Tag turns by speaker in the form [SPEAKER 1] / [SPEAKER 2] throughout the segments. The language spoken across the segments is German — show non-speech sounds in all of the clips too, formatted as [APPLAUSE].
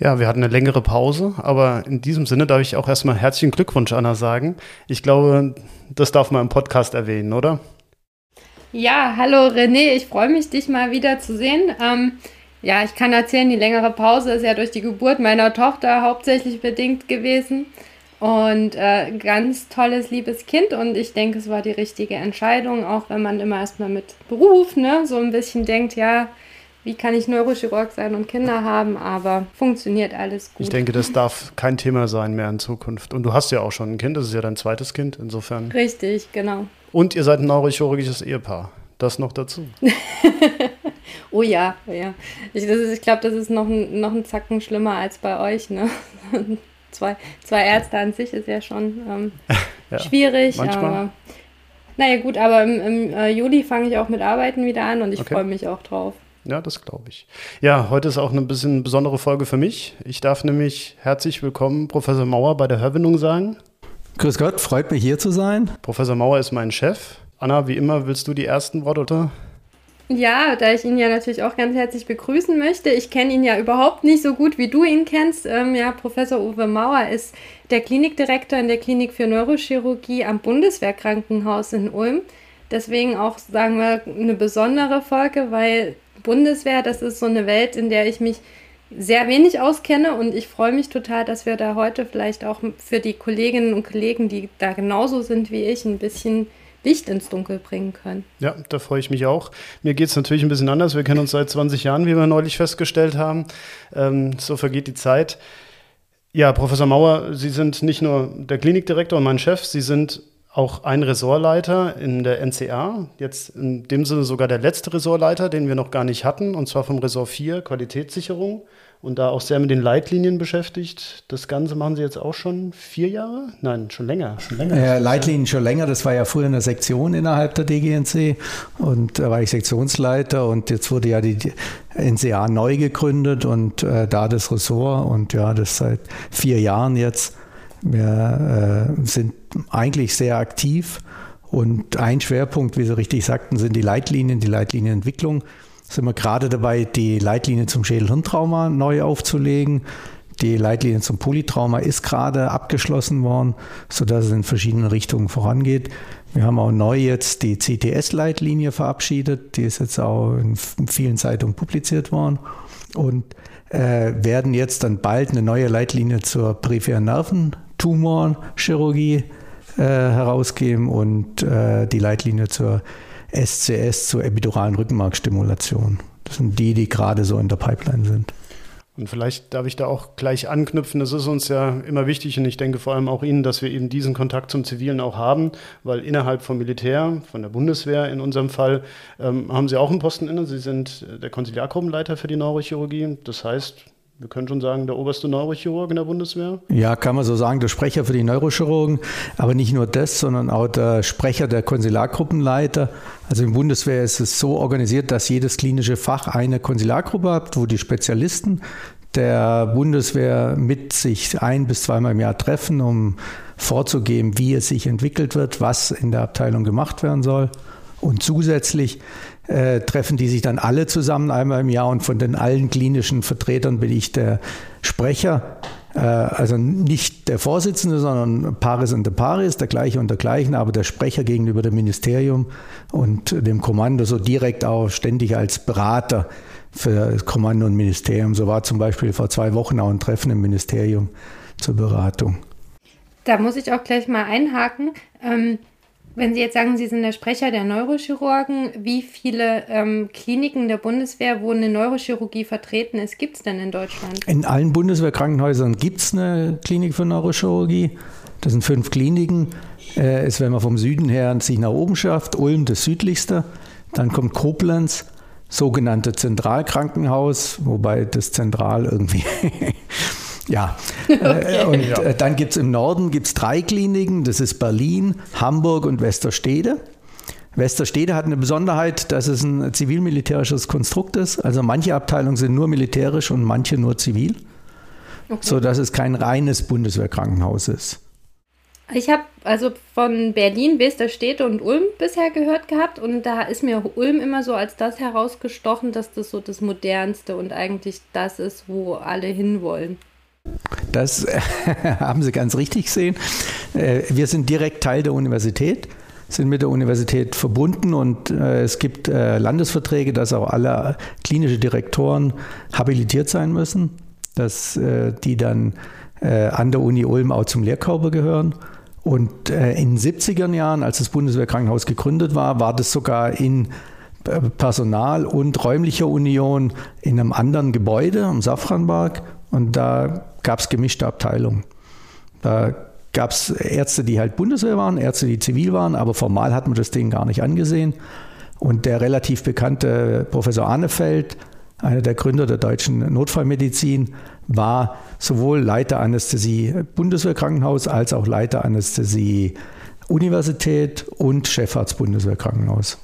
[SPEAKER 1] Ja, wir hatten eine längere Pause, aber in diesem Sinne darf ich auch erstmal herzlichen Glückwunsch, Anna, sagen. Ich glaube, das darf man im Podcast erwähnen, oder?
[SPEAKER 2] Ja, hallo René, ich freue mich, dich mal wieder zu sehen. Ähm, ja, ich kann erzählen, die längere Pause ist ja durch die Geburt meiner Tochter hauptsächlich bedingt gewesen. Und äh, ganz tolles, liebes Kind. Und ich denke, es war die richtige Entscheidung, auch wenn man immer erstmal mit Beruf, ne, so ein bisschen denkt, ja, wie kann ich Neurochirurg sein und Kinder haben, aber funktioniert alles gut.
[SPEAKER 1] Ich denke, das darf kein Thema sein mehr in Zukunft. Und du hast ja auch schon ein Kind, das ist ja dein zweites Kind, insofern.
[SPEAKER 2] Richtig, genau.
[SPEAKER 1] Und ihr seid ein neurochirurgisches Ehepaar. Das noch dazu. [LAUGHS]
[SPEAKER 2] oh ja, oh ja. Ich, ich glaube, das ist noch ein, noch ein Zacken schlimmer als bei euch. Ne? [LAUGHS] zwei, zwei Ärzte an sich ist ja schon ähm, [LAUGHS] ja, schwierig. Manchmal. Aber, naja, gut, aber im, im äh, Juli fange ich auch mit Arbeiten wieder an und ich okay. freue mich auch drauf.
[SPEAKER 1] Ja, das glaube ich. Ja, heute ist auch eine bisschen besondere Folge für mich. Ich darf nämlich herzlich willkommen Professor Mauer bei der Hörwindung sagen.
[SPEAKER 3] Grüß Gott, freut mich hier zu sein.
[SPEAKER 1] Professor Mauer ist mein Chef. Anna, wie immer, willst du die ersten Worte? Oder?
[SPEAKER 2] Ja, da ich ihn ja natürlich auch ganz herzlich begrüßen möchte. Ich kenne ihn ja überhaupt nicht so gut, wie du ihn kennst. Ähm, ja, Professor Uwe Mauer ist der Klinikdirektor in der Klinik für Neurochirurgie am Bundeswehrkrankenhaus in Ulm. Deswegen auch, sagen wir, eine besondere Folge, weil Bundeswehr, das ist so eine Welt, in der ich mich sehr wenig auskenne und ich freue mich total, dass wir da heute vielleicht auch für die Kolleginnen und Kollegen, die da genauso sind wie ich, ein bisschen Licht ins Dunkel bringen können.
[SPEAKER 1] Ja, da freue ich mich auch. Mir geht es natürlich ein bisschen anders. Wir kennen uns seit 20 Jahren, wie wir neulich festgestellt haben. Ähm, so vergeht die Zeit. Ja, Professor Mauer, Sie sind nicht nur der Klinikdirektor und mein Chef, Sie sind auch ein Ressortleiter in der NCA, jetzt in dem Sinne sogar der letzte Ressortleiter, den wir noch gar nicht hatten, und zwar vom Ressort 4, Qualitätssicherung. Und da auch sehr mit den Leitlinien beschäftigt. Das Ganze machen Sie jetzt auch schon vier Jahre? Nein, schon länger. Schon länger.
[SPEAKER 3] Äh, Leitlinien schon länger. Das war ja früher eine Sektion innerhalb der DGNC. Und da war ich Sektionsleiter. Und jetzt wurde ja die NCA neu gegründet und äh, da das Ressort. Und ja, das seit vier Jahren jetzt. Wir äh, sind eigentlich sehr aktiv und ein Schwerpunkt, wie Sie richtig sagten, sind die Leitlinien, die Leitlinienentwicklung. Sind wir gerade dabei, die Leitlinie zum Schädelhirntrauma neu aufzulegen. Die Leitlinie zum Polytrauma ist gerade abgeschlossen worden, sodass es in verschiedenen Richtungen vorangeht. Wir haben auch neu jetzt die CTS-Leitlinie verabschiedet. Die ist jetzt auch in vielen Zeitungen publiziert worden. Und äh, werden jetzt dann bald eine neue Leitlinie zur peripheren Nerventumorchirurgie äh, herausgeben und äh, die Leitlinie zur SCS, zur epiduralen Rückenmarkstimulation. Das sind die, die gerade so in der Pipeline sind.
[SPEAKER 1] Und vielleicht darf ich da auch gleich anknüpfen. Es ist uns ja immer wichtig und ich denke vor allem auch Ihnen, dass wir eben diesen Kontakt zum Zivilen auch haben, weil innerhalb vom Militär, von der Bundeswehr in unserem Fall, ähm, haben Sie auch einen Posten inne. Sie sind der Konsiliargruppenleiter für die Neurochirurgie. Das heißt, wir können schon sagen, der oberste Neurochirurg in der Bundeswehr?
[SPEAKER 3] Ja, kann man so sagen, der Sprecher für die Neurochirurgen. Aber nicht nur das, sondern auch der Sprecher der Konsulargruppenleiter. Also im Bundeswehr ist es so organisiert, dass jedes klinische Fach eine Konsulargruppe hat, wo die Spezialisten der Bundeswehr mit sich ein bis zweimal im Jahr treffen, um vorzugeben, wie es sich entwickelt wird, was in der Abteilung gemacht werden soll. Und zusätzlich äh, treffen die sich dann alle zusammen einmal im Jahr und von den allen klinischen Vertretern bin ich der Sprecher. Äh, also nicht der Vorsitzende, sondern Paris und der Paris, der gleiche und der gleichen, aber der Sprecher gegenüber dem Ministerium und dem Kommando so direkt auch ständig als Berater für das Kommando und Ministerium. So war zum Beispiel vor zwei Wochen auch ein Treffen im Ministerium zur Beratung.
[SPEAKER 2] Da muss ich auch gleich mal einhaken. Ähm, wenn Sie jetzt sagen, Sie sind der Sprecher der Neurochirurgen, wie viele ähm, Kliniken der Bundeswehr, wo eine Neurochirurgie vertreten ist, gibt es denn in Deutschland?
[SPEAKER 3] In allen Bundeswehrkrankenhäusern gibt es eine Klinik für Neurochirurgie. Das sind fünf Kliniken. Äh, ist, wenn man vom Süden her sich nach oben schafft, Ulm das südlichste. Dann kommt Koblenz, sogenannte Zentralkrankenhaus, wobei das Zentral irgendwie [LAUGHS] [LAUGHS] Ja, äh, und äh, dann gibt es im Norden gibt's drei Kliniken, das ist Berlin, Hamburg und Westerstede. Westerstede hat eine Besonderheit, dass es ein zivil-militärisches Konstrukt ist. Also manche Abteilungen sind nur militärisch und manche nur zivil, okay. sodass es kein reines Bundeswehrkrankenhaus ist.
[SPEAKER 2] Ich habe also von Berlin, Westerstede und Ulm bisher gehört gehabt und da ist mir Ulm immer so als das herausgestochen, dass das so das modernste und eigentlich das ist, wo alle hinwollen.
[SPEAKER 3] Das [LAUGHS] haben Sie ganz richtig gesehen. Äh, wir sind direkt Teil der Universität sind mit der Universität verbunden und äh, es gibt äh, Landesverträge, dass auch alle klinische Direktoren habilitiert sein müssen, dass die dann an der Uni Ulm auch zum Lehrkörper gehören. Und in den 70er Jahren, als das Bundeswehrkrankenhaus gegründet war, war das sogar in Personal- und räumlicher Union in einem anderen Gebäude am Safranberg und da gab es gemischte Abteilungen. Da gab es Ärzte, die halt Bundeswehr waren, Ärzte, die zivil waren, aber formal hat man das Ding gar nicht angesehen. Und der relativ bekannte Professor Arnefeld, einer der Gründer der deutschen Notfallmedizin, war sowohl Leiter Anästhesie Bundeswehrkrankenhaus als auch Leiter Anästhesie Universität und Chefarzt Bundeswehrkrankenhaus.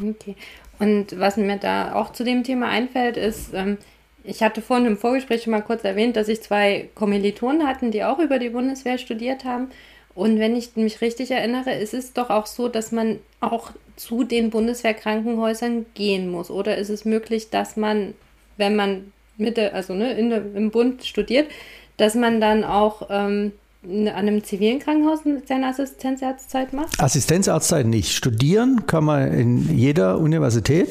[SPEAKER 2] Okay. Und was mir da auch zu dem Thema einfällt, ist, ähm, ich hatte vorhin im Vorgespräch schon mal kurz erwähnt, dass ich zwei Kommilitonen hatten, die auch über die Bundeswehr studiert haben. Und wenn ich mich richtig erinnere, ist es doch auch so, dass man auch zu den Bundeswehrkrankenhäusern gehen muss. Oder ist es möglich, dass man, wenn man mit der, also ne, in der, im Bund studiert, dass man dann auch ähm, an einem zivilen Krankenhaus seine Assistenzarztzeit macht?
[SPEAKER 3] Assistenzarztzeit nicht. Studieren kann man in jeder Universität.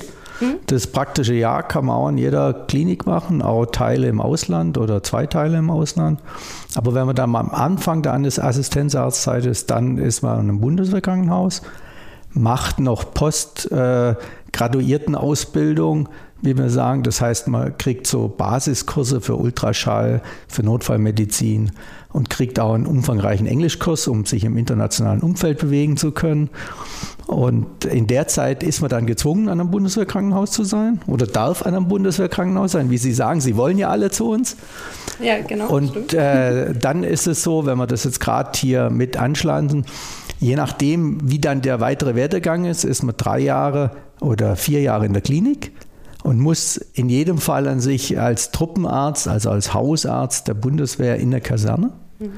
[SPEAKER 3] Das praktische Jahr kann man auch in jeder Klinik machen, auch Teile im Ausland oder zwei Teile im Ausland. Aber wenn man dann am Anfang der Assistenzarztzeit ist, dann ist man in einem Bundeswehrkrankenhaus, macht noch Postgraduiertenausbildung, äh, wie wir sagen. Das heißt, man kriegt so Basiskurse für Ultraschall, für Notfallmedizin und kriegt auch einen umfangreichen Englischkurs, um sich im internationalen Umfeld bewegen zu können. Und in der Zeit ist man dann gezwungen, an einem Bundeswehrkrankenhaus zu sein oder darf an einem Bundeswehrkrankenhaus sein. Wie Sie sagen, Sie wollen ja alle zu uns.
[SPEAKER 2] Ja, genau.
[SPEAKER 3] Und äh, dann ist es so, wenn wir das jetzt gerade hier mit anschlagen, je nachdem, wie dann der weitere Werdegang ist, ist man drei Jahre oder vier Jahre in der Klinik und muss in jedem Fall an sich als Truppenarzt, also als Hausarzt der Bundeswehr in der Kaserne mhm.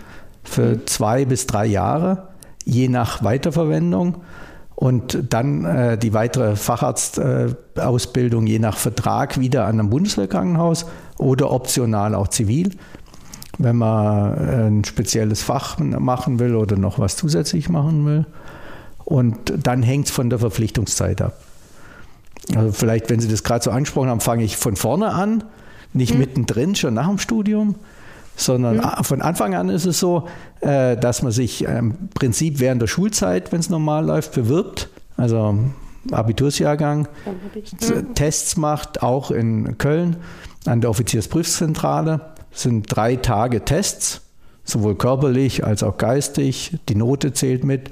[SPEAKER 3] für zwei bis drei Jahre, je nach Weiterverwendung. Und dann äh, die weitere Facharztausbildung äh, je nach Vertrag wieder an einem Bundeswehrkrankenhaus oder optional auch zivil, wenn man äh, ein spezielles Fach machen will oder noch was zusätzlich machen will. Und dann hängt es von der Verpflichtungszeit ab. Also vielleicht, wenn Sie das gerade so angesprochen haben, fange ich von vorne an, nicht mhm. mittendrin, schon nach dem Studium, sondern mhm. von Anfang an ist es so, äh, dass man sich im Prinzip während der Schulzeit, wenn es normal läuft, bewirbt. Also Abitursjahrgang, mhm. Tests macht, auch in Köln an der Offiziersprüfzentrale. Das sind drei Tage Tests, sowohl körperlich als auch geistig. Die Note zählt mit.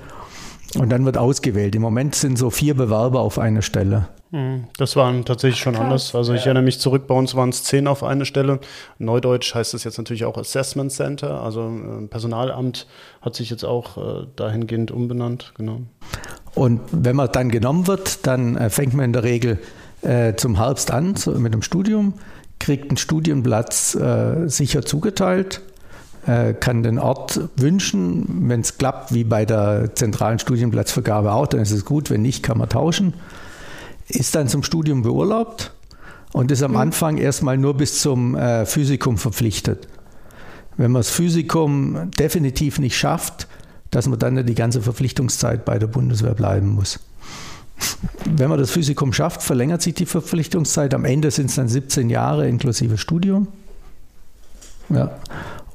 [SPEAKER 3] Und dann wird ausgewählt. Im Moment sind so vier Bewerber auf eine Stelle.
[SPEAKER 1] Hm, das war tatsächlich schon Krass. anders. Also ich erinnere mich zurück, bei uns waren es zehn auf eine Stelle. Neudeutsch heißt es jetzt natürlich auch Assessment Center. Also äh, Personalamt hat sich jetzt auch äh, dahingehend umbenannt. Genau.
[SPEAKER 3] Und wenn man dann genommen wird, dann äh, fängt man in der Regel äh, zum Herbst an so mit dem Studium, kriegt einen Studienplatz äh, sicher zugeteilt kann den Ort wünschen. Wenn es klappt, wie bei der zentralen Studienplatzvergabe auch, dann ist es gut. Wenn nicht, kann man tauschen ist dann zum Studium beurlaubt und ist am mhm. Anfang erstmal nur bis zum äh, Physikum verpflichtet. Wenn man das Physikum definitiv nicht schafft, dass man dann die ganze Verpflichtungszeit bei der Bundeswehr bleiben muss. Wenn man das Physikum schafft, verlängert sich die Verpflichtungszeit. Am Ende sind es dann 17 Jahre inklusive Studium. Ja.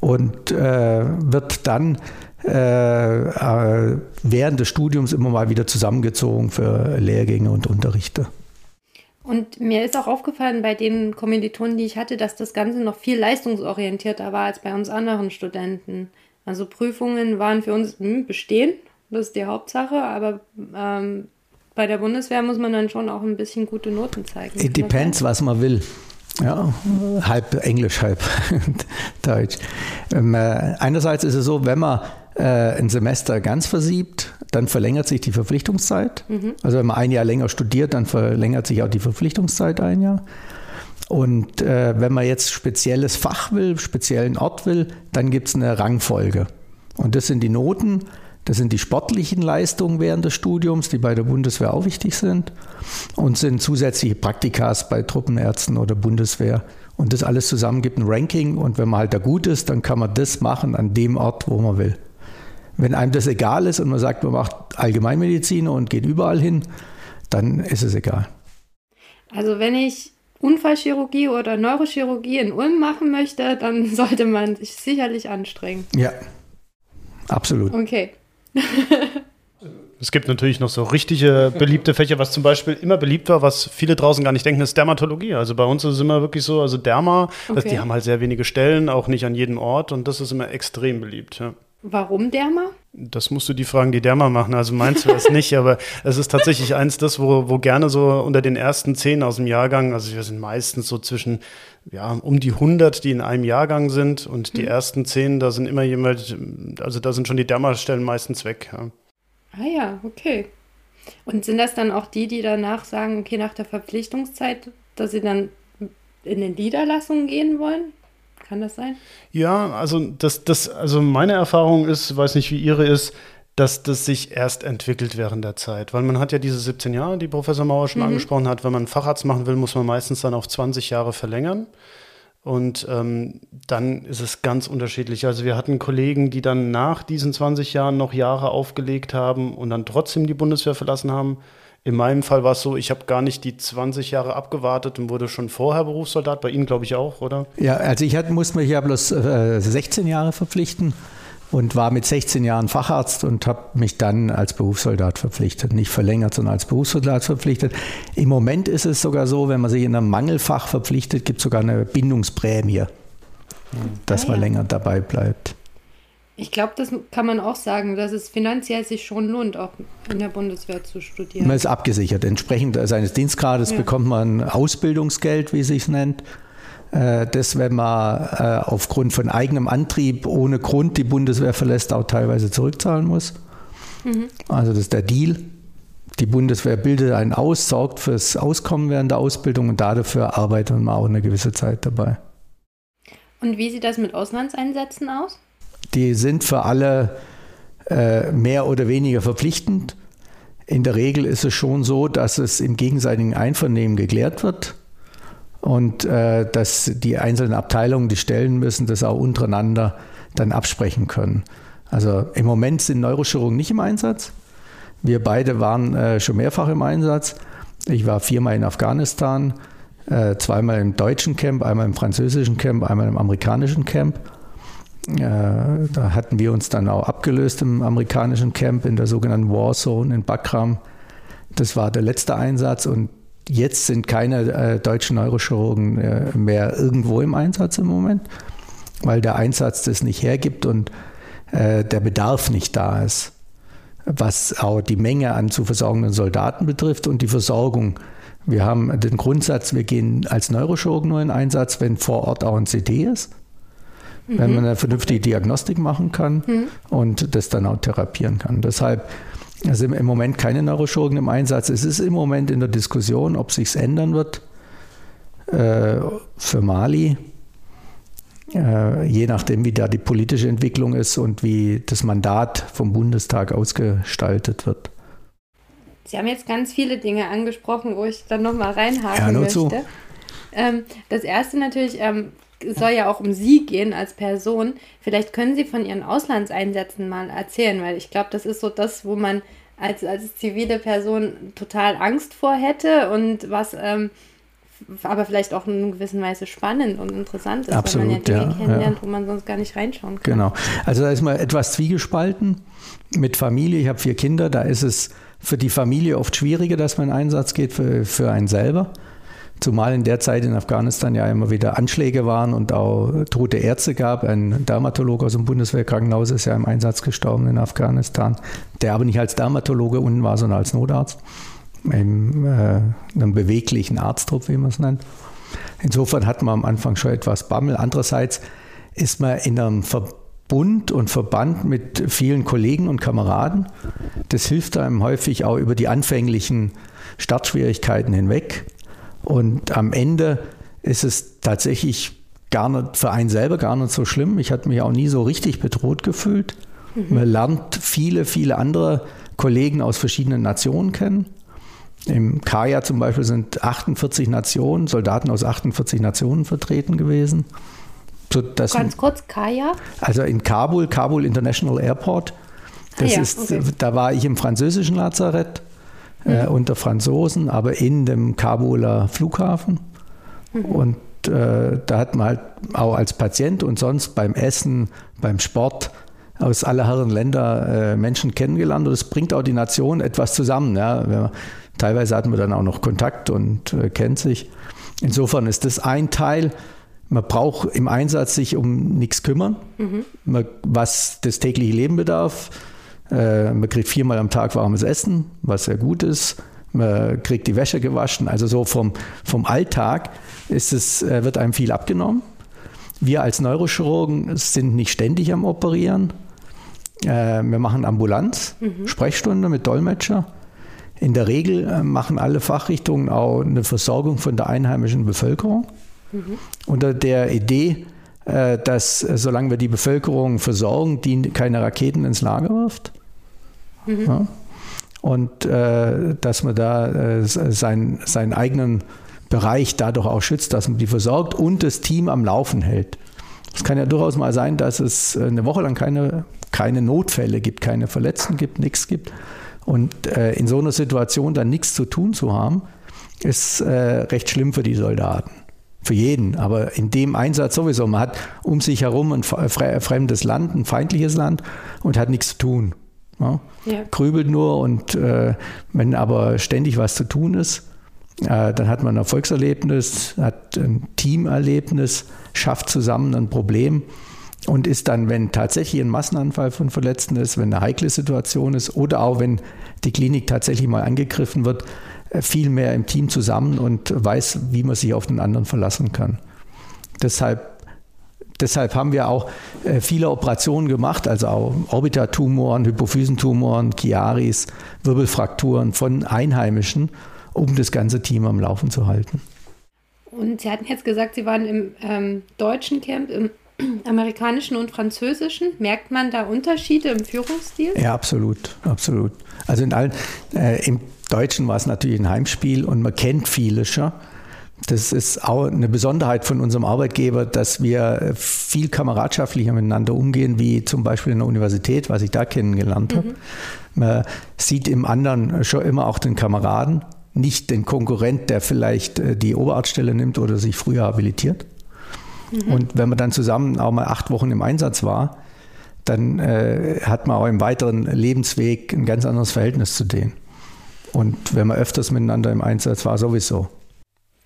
[SPEAKER 3] Und äh, wird dann während des Studiums immer mal wieder zusammengezogen für Lehrgänge und Unterrichte.
[SPEAKER 2] Und mir ist auch aufgefallen bei den Kommilitonen, die ich hatte, dass das Ganze noch viel leistungsorientierter war als bei uns anderen Studenten. Also Prüfungen waren für uns hm, bestehen, das ist die Hauptsache, aber ähm, bei der Bundeswehr muss man dann schon auch ein bisschen gute Noten zeigen.
[SPEAKER 3] It depends, was man will. Ja, halb Englisch, halb [LAUGHS] Deutsch. Ähm, äh, einerseits ist es so, wenn man äh, ein Semester ganz versiebt, dann verlängert sich die Verpflichtungszeit. Mhm. Also wenn man ein Jahr länger studiert, dann verlängert sich auch die Verpflichtungszeit ein Jahr. Und äh, wenn man jetzt spezielles Fach will, speziellen Ort will, dann gibt es eine Rangfolge. Und das sind die Noten, das sind die sportlichen Leistungen während des Studiums, die bei der Bundeswehr auch wichtig sind. Und sind zusätzliche Praktikas bei Truppenärzten oder Bundeswehr. Und das alles zusammen gibt ein Ranking. Und wenn man halt da gut ist, dann kann man das machen an dem Ort, wo man will. Wenn einem das egal ist und man sagt, man macht Allgemeinmedizin und geht überall hin, dann ist es egal.
[SPEAKER 2] Also wenn ich Unfallchirurgie oder Neurochirurgie in Ulm machen möchte, dann [LAUGHS] sollte man sich sicherlich anstrengen.
[SPEAKER 3] Ja, absolut.
[SPEAKER 2] Okay.
[SPEAKER 1] Es gibt natürlich noch so richtige beliebte Fächer, was zum Beispiel immer beliebt war, was viele draußen gar nicht denken, ist Dermatologie. Also bei uns ist es immer wirklich so, also Derma, okay. die haben halt sehr wenige Stellen, auch nicht an jedem Ort und das ist immer extrem beliebt. Ja.
[SPEAKER 2] Warum Derma?
[SPEAKER 1] Das musst du die Fragen, die Derma machen. Also meinst du das nicht, aber es ist tatsächlich eins das, wo, wo gerne so unter den ersten zehn aus dem Jahrgang, also wir sind meistens so zwischen, ja, um die 100, die in einem Jahrgang sind und die hm. ersten zehn, da sind immer jemand, also da sind schon die Derma-Stellen meistens weg. Ja.
[SPEAKER 2] Ah ja, okay. Und sind das dann auch die, die danach sagen, okay, nach der Verpflichtungszeit, dass sie dann in den Niederlassungen gehen wollen? Kann das sein?
[SPEAKER 1] Ja, also das, das, also meine Erfahrung ist, weiß nicht, wie Ihre ist, dass das sich erst entwickelt während der Zeit. Weil man hat ja diese 17 Jahre, die Professor Mauer schon mhm. angesprochen hat. Wenn man einen Facharzt machen will, muss man meistens dann auf 20 Jahre verlängern. Und ähm, dann ist es ganz unterschiedlich. Also wir hatten Kollegen, die dann nach diesen 20 Jahren noch Jahre aufgelegt haben und dann trotzdem die Bundeswehr verlassen haben. In meinem Fall war es so, ich habe gar nicht die 20 Jahre abgewartet und wurde schon vorher Berufssoldat. Bei Ihnen glaube ich auch, oder?
[SPEAKER 3] Ja, also ich hat, musste mich ja bloß äh, 16 Jahre verpflichten und war mit 16 Jahren Facharzt und habe mich dann als Berufssoldat verpflichtet. Nicht verlängert, sondern als Berufssoldat verpflichtet. Im Moment ist es sogar so, wenn man sich in einem Mangelfach verpflichtet, gibt es sogar eine Bindungsprämie, dass ah, man länger dabei bleibt.
[SPEAKER 2] Ich glaube, das kann man auch sagen, dass es finanziell sich schon lohnt, auch in der Bundeswehr zu studieren.
[SPEAKER 3] Man ist abgesichert. Entsprechend seines Dienstgrades ja. bekommt man Ausbildungsgeld, wie es sich nennt. Äh, das, wenn man äh, aufgrund von eigenem Antrieb ohne Grund die Bundeswehr verlässt, auch teilweise zurückzahlen muss. Mhm. Also das ist der Deal. Die Bundeswehr bildet einen aus, sorgt fürs Auskommen während der Ausbildung und dafür arbeitet man auch eine gewisse Zeit dabei.
[SPEAKER 2] Und wie sieht das mit Auslandseinsätzen aus?
[SPEAKER 3] Die sind für alle äh, mehr oder weniger verpflichtend. In der Regel ist es schon so, dass es im gegenseitigen Einvernehmen geklärt wird und äh, dass die einzelnen Abteilungen, die stellen müssen, das auch untereinander dann absprechen können. Also im Moment sind Neurochirurgen nicht im Einsatz. Wir beide waren äh, schon mehrfach im Einsatz. Ich war viermal in Afghanistan, äh, zweimal im deutschen Camp, einmal im französischen Camp, einmal im amerikanischen Camp. Äh, da hatten wir uns dann auch abgelöst im amerikanischen Camp in der sogenannten Warzone in Bagram. Das war der letzte Einsatz und jetzt sind keine äh, deutschen Neurochirurgen äh, mehr irgendwo im Einsatz im Moment, weil der Einsatz das nicht hergibt und äh, der Bedarf nicht da ist, was auch die Menge an zu versorgenden Soldaten betrifft und die Versorgung. Wir haben den Grundsatz, wir gehen als Neurochirurgen nur in Einsatz, wenn vor Ort auch ein CT ist mhm. wenn man eine vernünftige Diagnostik machen kann mhm. und das dann auch therapieren kann. Deshalb sind im Moment keine Neurochirurgen im Einsatz. Es ist im Moment in der Diskussion, ob sich ändern wird äh, für Mali. Äh, je nachdem, wie da die politische Entwicklung ist und wie das Mandat vom Bundestag ausgestaltet wird.
[SPEAKER 2] Sie haben jetzt ganz viele Dinge angesprochen, wo ich dann nochmal reinhaken ja, möchte. Ähm, das erste natürlich, ähm, soll ja auch um Sie gehen als Person. Vielleicht können Sie von Ihren Auslandseinsätzen mal erzählen, weil ich glaube, das ist so das, wo man als, als zivile Person total Angst vor hätte und was ähm, aber vielleicht auch in gewisser Weise spannend und interessant ist,
[SPEAKER 3] Absolut,
[SPEAKER 2] weil man ja
[SPEAKER 3] Dinge
[SPEAKER 2] ja, kennenlernt, ja. wo man sonst gar nicht reinschauen kann.
[SPEAKER 3] Genau. Also da ist mal etwas zwiegespalten mit Familie. Ich habe vier Kinder, da ist es für die Familie oft schwieriger, dass man in Einsatz geht für, für einen selber. Zumal in der Zeit in Afghanistan ja immer wieder Anschläge waren und auch tote Ärzte gab. Ein Dermatologe aus dem Bundeswehrkrankenhaus ist ja im Einsatz gestorben in Afghanistan, der aber nicht als Dermatologe unten war, sondern als Notarzt. In äh, einem beweglichen Arzttrupp, wie man es nennt. Insofern hat man am Anfang schon etwas Bammel. Andererseits ist man in einem Verbund und Verband mit vielen Kollegen und Kameraden. Das hilft einem häufig auch über die anfänglichen Startschwierigkeiten hinweg. Und am Ende ist es tatsächlich gar nicht für einen selber gar nicht so schlimm. Ich hatte mich auch nie so richtig bedroht gefühlt. Mhm. Man lernt viele, viele andere Kollegen aus verschiedenen Nationen kennen. Im Kaya zum Beispiel sind 48 Nationen, Soldaten aus 48 Nationen vertreten gewesen.
[SPEAKER 2] So, Ganz kurz, Kaya?
[SPEAKER 3] Also in Kabul, Kabul International Airport. Das ah ja, ist, okay. Da war ich im französischen Lazarett äh, mhm. unter Franzosen, aber in dem Kabuler Flughafen. Mhm. Und äh, da hat man halt auch als Patient und sonst beim Essen, beim Sport aus aller Herren Länder äh, Menschen kennengelernt und es bringt auch die Nation etwas zusammen. Ja. Teilweise hatten wir dann auch noch Kontakt und äh, kennt sich. Insofern ist das ein Teil. Man braucht im Einsatz sich um nichts kümmern, mhm. man, was das tägliche Leben bedarf. Äh, man kriegt viermal am Tag warmes Essen, was sehr gut ist. Man kriegt die Wäsche gewaschen. Also so vom, vom Alltag ist es, äh, wird einem viel abgenommen. Wir als Neurochirurgen sind nicht ständig am Operieren. Äh, wir machen Ambulanz, mhm. Sprechstunde mit Dolmetscher. In der Regel machen alle Fachrichtungen auch eine Versorgung von der einheimischen Bevölkerung. Mhm. Unter der Idee, dass solange wir die Bevölkerung versorgen, die keine Raketen ins Lager wirft. Mhm. Ja. Und dass man da sein, seinen eigenen Bereich dadurch auch schützt, dass man die versorgt und das Team am Laufen hält. Es kann ja durchaus mal sein, dass es eine Woche lang keine, keine Notfälle gibt, keine Verletzten gibt, nichts gibt. Und äh, in so einer Situation dann nichts zu tun zu haben, ist äh, recht schlimm für die Soldaten. Für jeden, aber in dem Einsatz sowieso. Man hat um sich herum ein fremdes Land, ein feindliches Land und hat nichts zu tun. Ja? Ja. Grübelt nur und äh, wenn aber ständig was zu tun ist, äh, dann hat man ein Erfolgserlebnis, hat ein Teamerlebnis, schafft zusammen ein Problem und ist dann, wenn tatsächlich ein Massenanfall von Verletzten ist, wenn eine heikle Situation ist oder auch wenn die Klinik tatsächlich mal angegriffen wird, äh, viel mehr im Team zusammen und weiß, wie man sich auf den anderen verlassen kann. Deshalb Deshalb haben wir auch äh, viele Operationen gemacht, also auch Orbitatumoren, Hypophysentumoren, Chiaris, Wirbelfrakturen von Einheimischen um das ganze Team am Laufen zu halten.
[SPEAKER 2] Und Sie hatten jetzt gesagt, Sie waren im ähm, deutschen Camp, im amerikanischen und französischen. Merkt man da Unterschiede im Führungsstil?
[SPEAKER 3] Ja, absolut, absolut. Also in allen, äh, im Deutschen war es natürlich ein Heimspiel und man kennt viele schon. Das ist auch eine Besonderheit von unserem Arbeitgeber, dass wir viel kameradschaftlicher miteinander umgehen, wie zum Beispiel in der Universität, was ich da kennengelernt habe. Mhm. Man sieht im anderen schon immer auch den Kameraden nicht den Konkurrent, der vielleicht äh, die Oberarztstelle nimmt oder sich früher habilitiert. Mhm. Und wenn man dann zusammen auch mal acht Wochen im Einsatz war, dann äh, hat man auch im weiteren Lebensweg ein ganz anderes Verhältnis zu denen. Und wenn man öfters miteinander im Einsatz war, sowieso.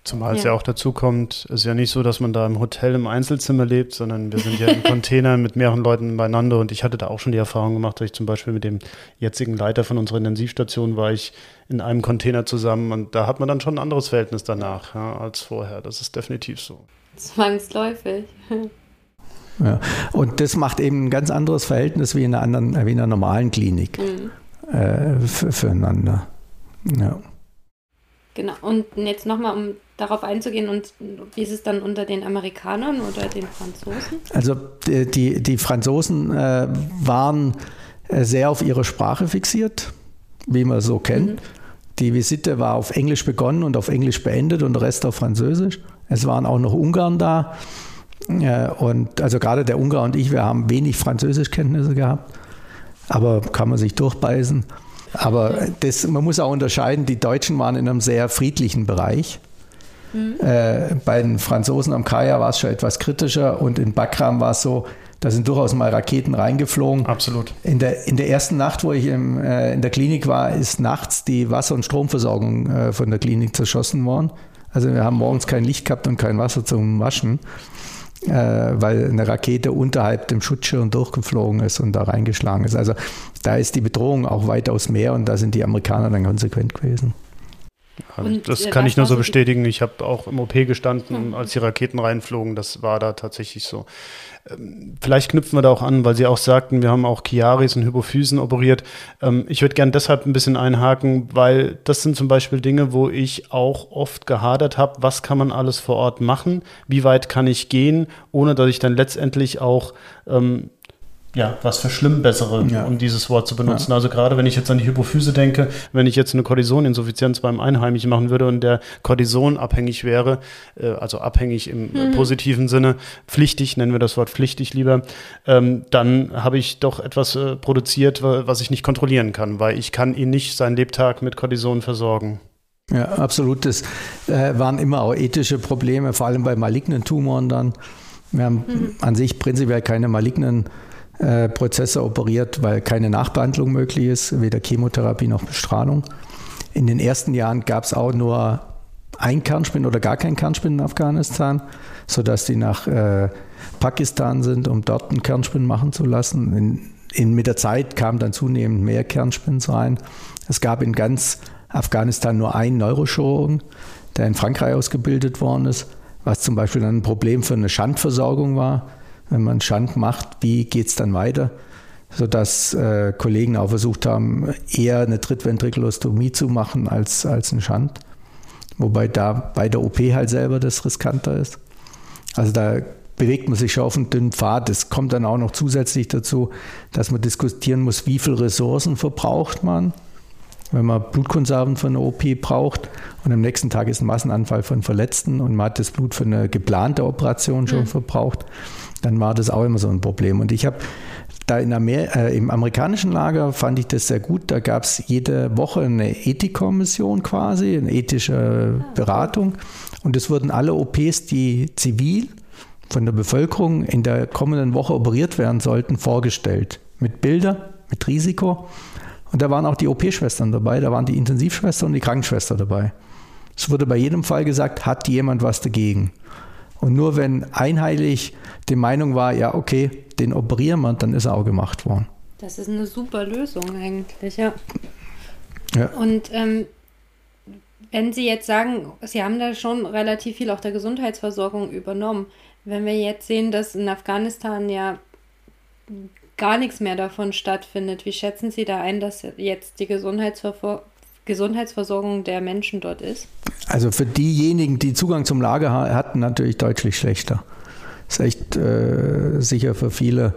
[SPEAKER 1] Zumal es ja. ja auch dazu kommt, es ist ja nicht so, dass man da im Hotel im Einzelzimmer lebt, sondern wir sind ja im [LAUGHS] Container mit mehreren Leuten beieinander und ich hatte da auch schon die Erfahrung gemacht, dass ich zum Beispiel mit dem jetzigen Leiter von unserer Intensivstation war ich in einem Container zusammen und da hat man dann schon ein anderes Verhältnis danach ja, als vorher. Das ist definitiv so.
[SPEAKER 2] Zwangsläufig. [LAUGHS]
[SPEAKER 3] Ja, und das macht eben ein ganz anderes Verhältnis wie in einer, anderen, wie in einer normalen Klinik mhm. äh, füreinander. Ja.
[SPEAKER 2] Genau, und jetzt nochmal, um darauf einzugehen, und wie ist es dann unter den Amerikanern oder den Franzosen?
[SPEAKER 3] Also die, die Franzosen äh, waren äh, sehr auf ihre Sprache fixiert, wie man so kennt. Mhm. Die Visite war auf Englisch begonnen und auf Englisch beendet und der Rest auf Französisch. Es waren auch noch Ungarn da. Und also gerade der Ungar und ich, wir haben wenig Französischkenntnisse gehabt, aber kann man sich durchbeißen. Aber das, man muss auch unterscheiden, die Deutschen waren in einem sehr friedlichen Bereich. Mhm. Äh, bei den Franzosen am Kaya war es schon etwas kritischer und in Bakram war es so, da sind durchaus mal Raketen reingeflogen.
[SPEAKER 1] Absolut.
[SPEAKER 3] In der, in der ersten Nacht, wo ich im, äh, in der Klinik war, ist nachts die Wasser- und Stromversorgung äh, von der Klinik zerschossen worden. Also wir haben morgens kein Licht gehabt und kein Wasser zum Waschen äh, weil eine Rakete unterhalb dem Schutzschirm durchgeflogen ist und da reingeschlagen ist. Also da ist die Bedrohung auch weitaus mehr und da sind die Amerikaner dann konsequent gewesen.
[SPEAKER 1] Und, das äh, kann ich nur so bestätigen. Ich habe auch im OP gestanden, mhm. als die Raketen reinflogen. Das war da tatsächlich so. Ähm, vielleicht knüpfen wir da auch an, weil Sie auch sagten, wir haben auch Chiaris und Hypophysen operiert. Ähm, ich würde gerne deshalb ein bisschen einhaken, weil das sind zum Beispiel Dinge, wo ich auch oft gehadert habe, was kann man alles vor Ort machen, wie weit kann ich gehen, ohne dass ich dann letztendlich auch ähm, ja, was verschlimmbessere, ja. um dieses Wort zu benutzen. Ja. Also gerade wenn ich jetzt an die Hypophyse denke, wenn ich jetzt eine Kortisoninsuffizienz beim Einheimischen machen würde und der Cortison abhängig wäre, äh, also abhängig im mhm. positiven Sinne, pflichtig, nennen wir das Wort pflichtig lieber, ähm, dann habe ich doch etwas äh, produziert, was ich nicht kontrollieren kann, weil ich kann ihn nicht seinen Lebtag mit Cortison versorgen.
[SPEAKER 3] Ja, absolut. Das äh, waren immer auch ethische Probleme, vor allem bei malignen Tumoren dann. Wir haben mhm. an sich prinzipiell keine malignen äh, Prozesse operiert, weil keine Nachbehandlung möglich ist, weder Chemotherapie noch Bestrahlung. In den ersten Jahren gab es auch nur ein Kernspin oder gar kein Kernspin in Afghanistan, sodass die nach äh, Pakistan sind, um dort einen Kernspin machen zu lassen. In, in, mit der Zeit kamen dann zunehmend mehr Kernspins rein. Es gab in ganz Afghanistan nur einen Neurochirurgen, der in Frankreich ausgebildet worden ist, was zum Beispiel dann ein Problem für eine Schandversorgung war wenn man Schand macht, wie geht es dann weiter? Sodass äh, Kollegen auch versucht haben, eher eine Trittventrikulostomie zu machen als, als einen Schand. Wobei da bei der OP halt selber das riskanter ist. Also da bewegt man sich schon auf einen dünnen Pfad. Es kommt dann auch noch zusätzlich dazu, dass man diskutieren muss, wie viele Ressourcen verbraucht man, wenn man Blutkonserven für eine OP braucht und am nächsten Tag ist ein Massenanfall von Verletzten und man hat das Blut für eine geplante Operation schon mhm. verbraucht dann war das auch immer so ein Problem. Und ich habe da äh, im amerikanischen Lager fand ich das sehr gut. Da gab es jede Woche eine Ethikkommission quasi, eine ethische Beratung. Und es wurden alle OPs, die zivil von der Bevölkerung in der kommenden Woche operiert werden sollten, vorgestellt. Mit Bildern, mit Risiko. Und da waren auch die OP-Schwestern dabei, da waren die Intensivschwester und die Krankenschwester dabei. Es wurde bei jedem Fall gesagt, hat jemand was dagegen? Und nur wenn einheitlich die Meinung war, ja, okay, den operieren wir, dann ist er auch gemacht worden.
[SPEAKER 2] Das ist eine super Lösung eigentlich, ja. ja. Und ähm, wenn Sie jetzt sagen, Sie haben da schon relativ viel auch der Gesundheitsversorgung übernommen, wenn wir jetzt sehen, dass in Afghanistan ja gar nichts mehr davon stattfindet, wie schätzen Sie da ein, dass jetzt die Gesundheitsversorgung Gesundheitsversorgung der Menschen dort ist?
[SPEAKER 3] Also für diejenigen, die Zugang zum Lager hatten, natürlich deutlich schlechter. Das ist echt äh, sicher für viele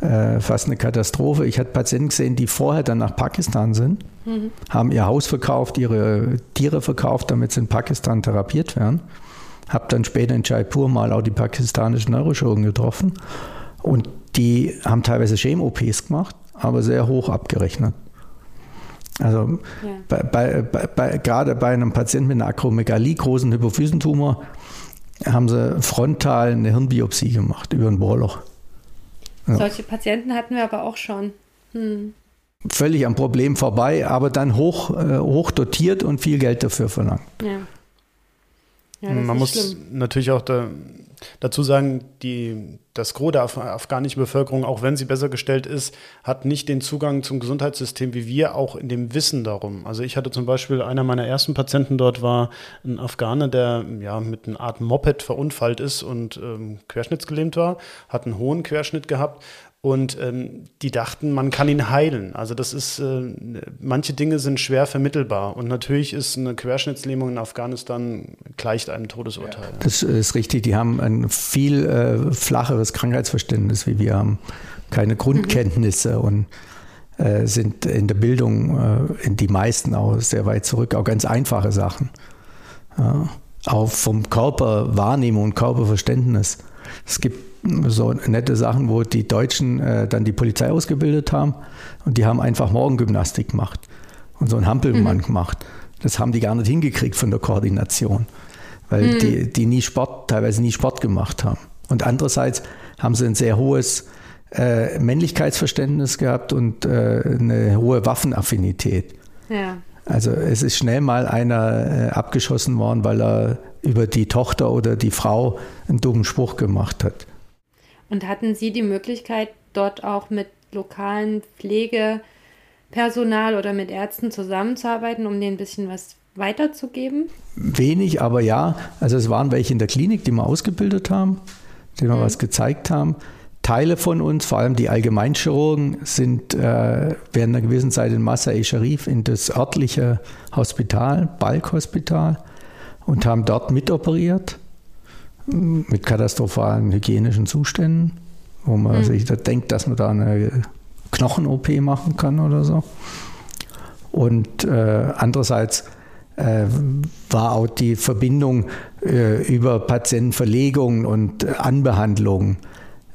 [SPEAKER 3] äh, fast eine Katastrophe. Ich hatte Patienten gesehen, die vorher dann nach Pakistan sind, mhm. haben ihr Haus verkauft, ihre Tiere verkauft, damit sie in Pakistan therapiert werden. Habe dann später in Jaipur mal auch die pakistanischen Neurochirurgen getroffen und die haben teilweise Schem-OPs gemacht, aber sehr hoch abgerechnet. Also ja. bei, bei, bei, gerade bei einem Patienten mit einer Akromegalie, großen Hypophysentumor, haben sie frontal eine Hirnbiopsie gemacht über ein Bohrloch.
[SPEAKER 2] Ja. Solche Patienten hatten wir aber auch schon. Hm.
[SPEAKER 3] Völlig am Problem vorbei, aber dann hoch, äh, hoch dotiert und viel Geld dafür verlangt.
[SPEAKER 2] Ja.
[SPEAKER 1] Ja, Man muss schlimm. natürlich auch da, dazu sagen, die, das Gros der Af afghanischen Bevölkerung, auch wenn sie besser gestellt ist, hat nicht den Zugang zum Gesundheitssystem wie wir, auch in dem Wissen darum. Also ich hatte zum Beispiel, einer meiner ersten Patienten dort war ein Afghane, der ja mit einer Art Moped verunfallt ist und ähm, querschnittsgelähmt war, hat einen hohen Querschnitt gehabt und ähm, die dachten, man kann ihn heilen. Also das ist, äh, manche Dinge sind schwer vermittelbar. Und natürlich ist eine Querschnittslähmung in Afghanistan gleicht einem Todesurteil.
[SPEAKER 3] Ja. Das ist richtig. Die haben ein viel äh, flacheres Krankheitsverständnis, wie wir haben. Keine Grundkenntnisse [LAUGHS] und äh, sind in der Bildung, äh, in die meisten auch sehr weit zurück. Auch ganz einfache Sachen. Ja. Auch vom Körperwahrnehmung und Körperverständnis. Es gibt so nette Sachen, wo die Deutschen äh, dann die Polizei ausgebildet haben und die haben einfach Morgengymnastik gemacht und so einen Hampelmann mhm. gemacht. Das haben die gar nicht hingekriegt von der Koordination, weil mhm. die, die nie Sport, teilweise nie Sport gemacht haben. Und andererseits haben sie ein sehr hohes äh, Männlichkeitsverständnis gehabt und äh, eine hohe Waffenaffinität.
[SPEAKER 2] Ja.
[SPEAKER 3] Also es ist schnell mal einer äh, abgeschossen worden, weil er über die Tochter oder die Frau einen dummen Spruch gemacht hat.
[SPEAKER 2] Und hatten Sie die Möglichkeit, dort auch mit lokalen Pflegepersonal oder mit Ärzten zusammenzuarbeiten, um denen ein bisschen was weiterzugeben?
[SPEAKER 3] Wenig, aber ja. Also es waren welche in der Klinik, die wir ausgebildet haben, die wir mhm. was gezeigt haben. Teile von uns, vor allem die Allgemeinchirurgen, sind äh, während einer gewissen Zeit in Massa-e Sharif in das örtliche Hospital, Balk-Hospital, und haben dort mitoperiert mit katastrophalen hygienischen Zuständen, wo man mhm. sich da denkt, dass man da eine Knochen-OP machen kann oder so. Und äh, andererseits äh, war auch die Verbindung äh, über Patientenverlegung und Anbehandlung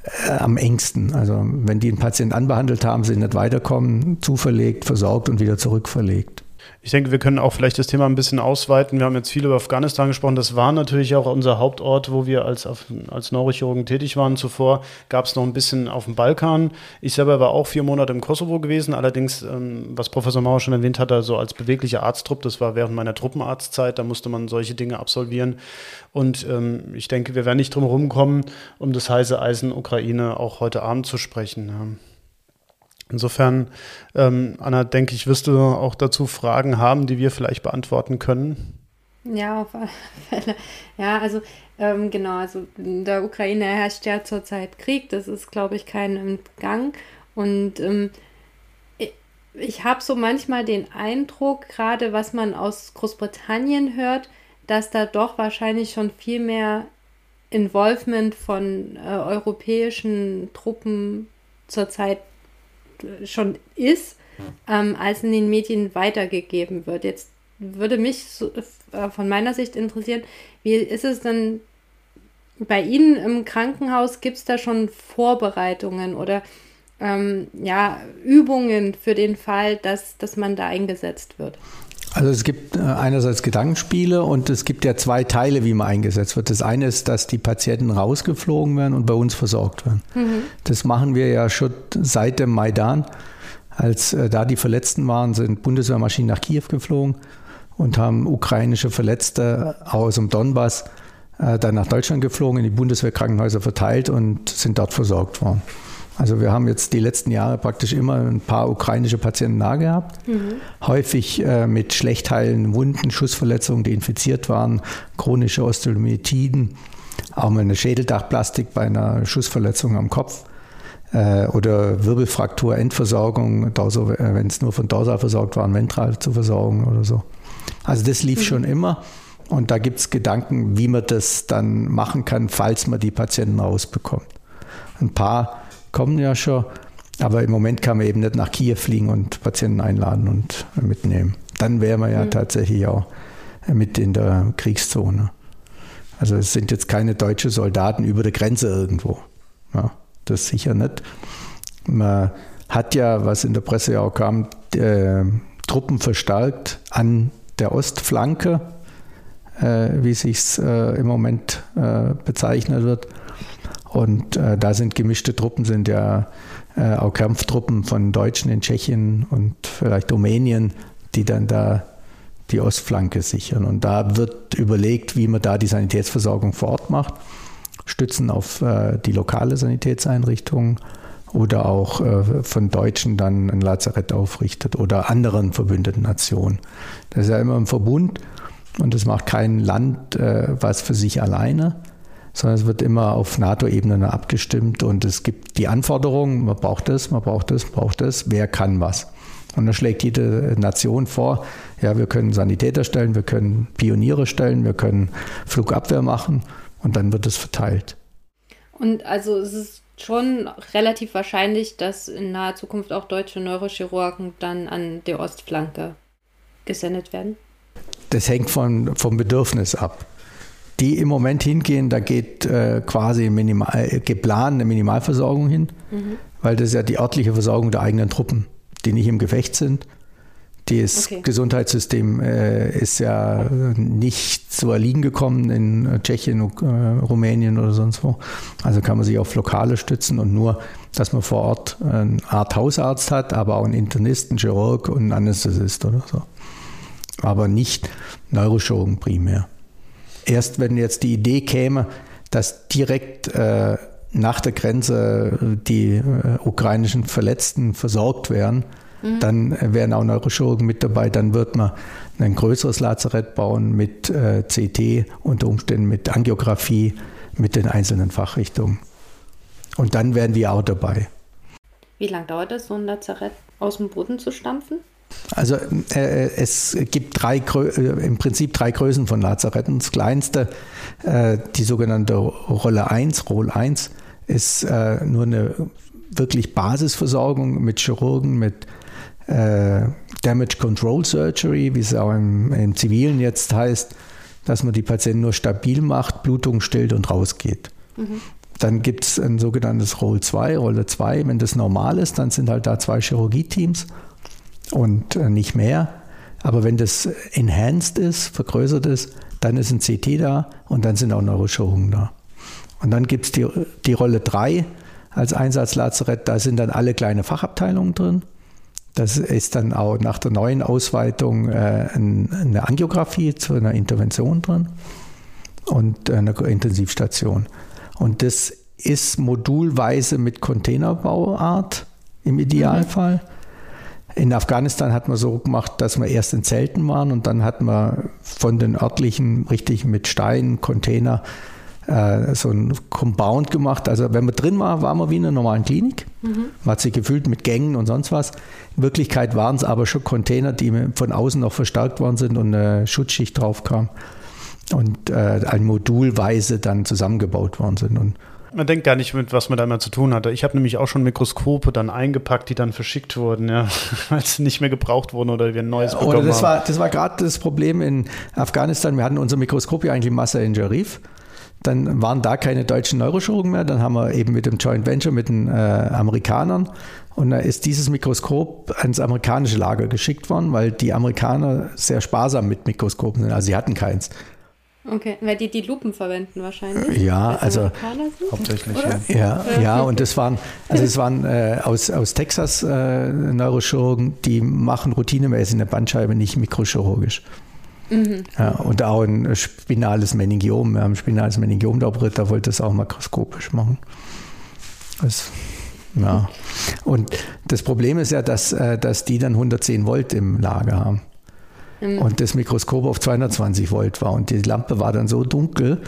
[SPEAKER 3] äh, am engsten. Also wenn die einen Patienten anbehandelt haben, sie nicht weiterkommen, zuverlegt, versorgt und wieder zurückverlegt.
[SPEAKER 1] Ich denke, wir können auch vielleicht das Thema ein bisschen ausweiten. Wir haben jetzt viel über Afghanistan gesprochen. Das war natürlich auch unser Hauptort, wo wir als, als Neurochirurgen tätig waren. Zuvor gab es noch ein bisschen auf dem Balkan. Ich selber war auch vier Monate im Kosovo gewesen. Allerdings, ähm, was Professor Mauer schon erwähnt hat, so als beweglicher Arzttrupp, das war während meiner Truppenarztzeit. Da musste man solche Dinge absolvieren. Und ähm, ich denke, wir werden nicht drum herum kommen, um das heiße Eisen Ukraine auch heute Abend zu sprechen. Insofern, ähm, Anna, denke ich, wirst du auch dazu Fragen haben, die wir vielleicht beantworten können.
[SPEAKER 2] Ja, auf alle Fälle. Ja, also ähm, genau, also in der Ukraine herrscht ja zurzeit Krieg, das ist, glaube ich, kein Entgang. Und ähm, ich, ich habe so manchmal den Eindruck, gerade was man aus Großbritannien hört, dass da doch wahrscheinlich schon viel mehr Involvement von äh, europäischen Truppen zurzeit schon ist, ähm, als in den Medien weitergegeben wird. Jetzt würde mich so, äh, von meiner Sicht interessieren, wie ist es denn bei Ihnen im Krankenhaus? Gibt es da schon Vorbereitungen oder ähm, ja, Übungen für den Fall, dass, dass man da eingesetzt wird?
[SPEAKER 3] Also es gibt äh, einerseits Gedankenspiele und es gibt ja zwei Teile, wie man eingesetzt wird. Das eine ist, dass die Patienten rausgeflogen werden und bei uns versorgt werden. Mhm. Das machen wir ja schon seit dem Maidan. Als äh, da die Verletzten waren, sind Bundeswehrmaschinen nach Kiew geflogen und haben ukrainische Verletzte aus dem Donbass äh, dann nach Deutschland geflogen, in die Bundeswehrkrankenhäuser verteilt und sind dort versorgt worden. Also wir haben jetzt die letzten Jahre praktisch immer ein paar ukrainische Patienten nah gehabt. Mhm. Häufig äh, mit schlecht heilenden Wunden, Schussverletzungen, die infiziert waren, chronische Osteomyelitiden, auch mal eine Schädeldachplastik bei einer Schussverletzung am Kopf äh, oder Wirbelfraktur, Endversorgung, äh, wenn es nur von dorsal versorgt war, ventral zu versorgen oder so. Also das lief mhm. schon immer. Und da gibt es Gedanken, wie man das dann machen kann, falls man die Patienten rausbekommt. Ein paar kommen ja schon. Aber im Moment kann man eben nicht nach Kiew fliegen und Patienten einladen und mitnehmen. Dann wären wir ja mhm. tatsächlich auch mit in der Kriegszone. Also es sind jetzt keine deutschen Soldaten über der Grenze irgendwo. Ja, das sicher nicht. Man hat ja, was in der Presse ja auch kam, äh, Truppen verstärkt an der Ostflanke, äh, wie sich äh, im Moment äh, bezeichnet wird. Und äh, da sind gemischte Truppen, sind ja äh, auch Kampftruppen von Deutschen in Tschechien und vielleicht Rumänien, die dann da die Ostflanke sichern. Und da wird überlegt, wie man da die Sanitätsversorgung vor Ort macht. Stützen auf äh, die lokale Sanitätseinrichtung oder auch äh, von Deutschen dann ein Lazarett aufrichtet oder anderen verbündeten Nationen. Das ist ja immer ein Verbund und das macht kein Land äh, was für sich alleine, sondern es wird immer auf NATO-Ebene abgestimmt und es gibt die Anforderungen, man braucht das, man braucht das, man braucht das, wer kann was. Und dann schlägt jede Nation vor, ja, wir können Sanitäter stellen, wir können Pioniere stellen, wir können Flugabwehr machen und dann wird es verteilt.
[SPEAKER 2] Und also es ist schon relativ wahrscheinlich, dass in naher Zukunft auch deutsche Neurochirurgen dann an der Ostflanke gesendet werden?
[SPEAKER 3] Das hängt von, vom Bedürfnis ab die im Moment hingehen, da geht äh, quasi minimal, äh, geplant eine Minimalversorgung hin, mhm. weil das ist ja die örtliche Versorgung der eigenen Truppen, die nicht im Gefecht sind. Das okay. Gesundheitssystem äh, ist ja nicht zu erliegen gekommen in äh, Tschechien, äh, Rumänien oder sonst wo. Also kann man sich auf Lokale stützen und nur, dass man vor Ort eine Art Hausarzt hat, aber auch einen Internisten, Chirurg und einen Anästhesist oder so. Aber nicht Neurochirurgen primär erst wenn jetzt die Idee käme, dass direkt äh, nach der Grenze die äh, ukrainischen Verletzten versorgt werden, Mhm. Dann äh, wären auch Neurochirurgen mit dabei. Dann wird man ein größeres Lazarett bauen mit äh, CT, unter Umständen mit Angiografie, mit den einzelnen Fachrichtungen. Und dann wären wir auch dabei.
[SPEAKER 2] Wie lange dauert das, so ein Lazarett aus dem Boden zu stampfen?
[SPEAKER 3] Also äh, es gibt drei, äh, im Prinzip drei Größen von Lazaretten. Das kleinste, äh, die sogenannte Rolle 1, Roll 1, ist äh, nur eine wirklich Basisversorgung mit Chirurgen, mit äh, Damage Control Surgery, wie es auch im, im Zivilen jetzt heißt, dass man die Patienten nur stabil macht, Blutung stillt und rausgeht. Mhm. Dann gibt es ein sogenanntes Roll 2, Rolle 2. Wenn das normal ist, dann sind halt da zwei Chirurgieteams und äh, nicht mehr. Aber wenn das enhanced ist, vergrößert ist, dann ist ein CT da und dann sind auch Neurochirurgen da. Und dann gibt es die, die Rolle 3 als Einsatzlazarett, da sind dann alle kleine Fachabteilungen drin. Das ist dann auch nach der neuen Ausweitung äh, eine Angiografie zu einer Intervention drin und eine Intensivstation. Und das ist modulweise mit Containerbauart im Idealfall. Mhm. In Afghanistan hat man so gemacht, dass wir erst in Zelten waren und dann hat man von den örtlichen richtig mit Steinen, Container äh, so ein Compound gemacht. Also wenn man drin war, war man wie in einer normalen Klinik. Mhm. Man hat sich gefühlt mit Gängen und sonst was. In Wirklichkeit waren es aber schon Container, die von außen noch verstärkt worden sind und eine Schutzschicht drauf kam und äh, ein modulweise dann zusammengebaut worden sind. Und
[SPEAKER 1] man denkt gar nicht mit, was man da immer zu tun hatte. Ich habe nämlich auch schon Mikroskope dann eingepackt, die dann verschickt wurden, ja, [LAUGHS] weil sie nicht mehr gebraucht wurden oder wir ein neues
[SPEAKER 3] bekommen oder das haben. War, das war gerade das Problem in Afghanistan. Wir hatten unser Mikroskop ja eigentlich in Massa in Jarif. Dann waren da keine deutschen Neurochirurgen mehr. Dann haben wir eben mit dem Joint Venture mit den äh, Amerikanern und da ist dieses Mikroskop ans amerikanische Lager geschickt worden, weil die Amerikaner sehr sparsam mit Mikroskopen sind. Also sie hatten keins.
[SPEAKER 2] Okay, weil die die Lupen verwenden wahrscheinlich.
[SPEAKER 3] Ja, also hauptsächlich. Ja. ja, ja, und das waren, also es waren äh, aus, aus Texas äh, Neurochirurgen, die machen routinemäßig eine Bandscheibe nicht mikrochirurgisch. Mhm. Ja, und auch ein spinales Meningiom. Wir haben ein spinales Meningiom da operiert, da wollte es auch makroskopisch machen. Das, ja. Und das Problem ist ja, dass, äh, dass die dann 110 Volt im Lager haben. Mhm. Und das Mikroskop auf 220 Volt war. Und die Lampe war dann so dunkel.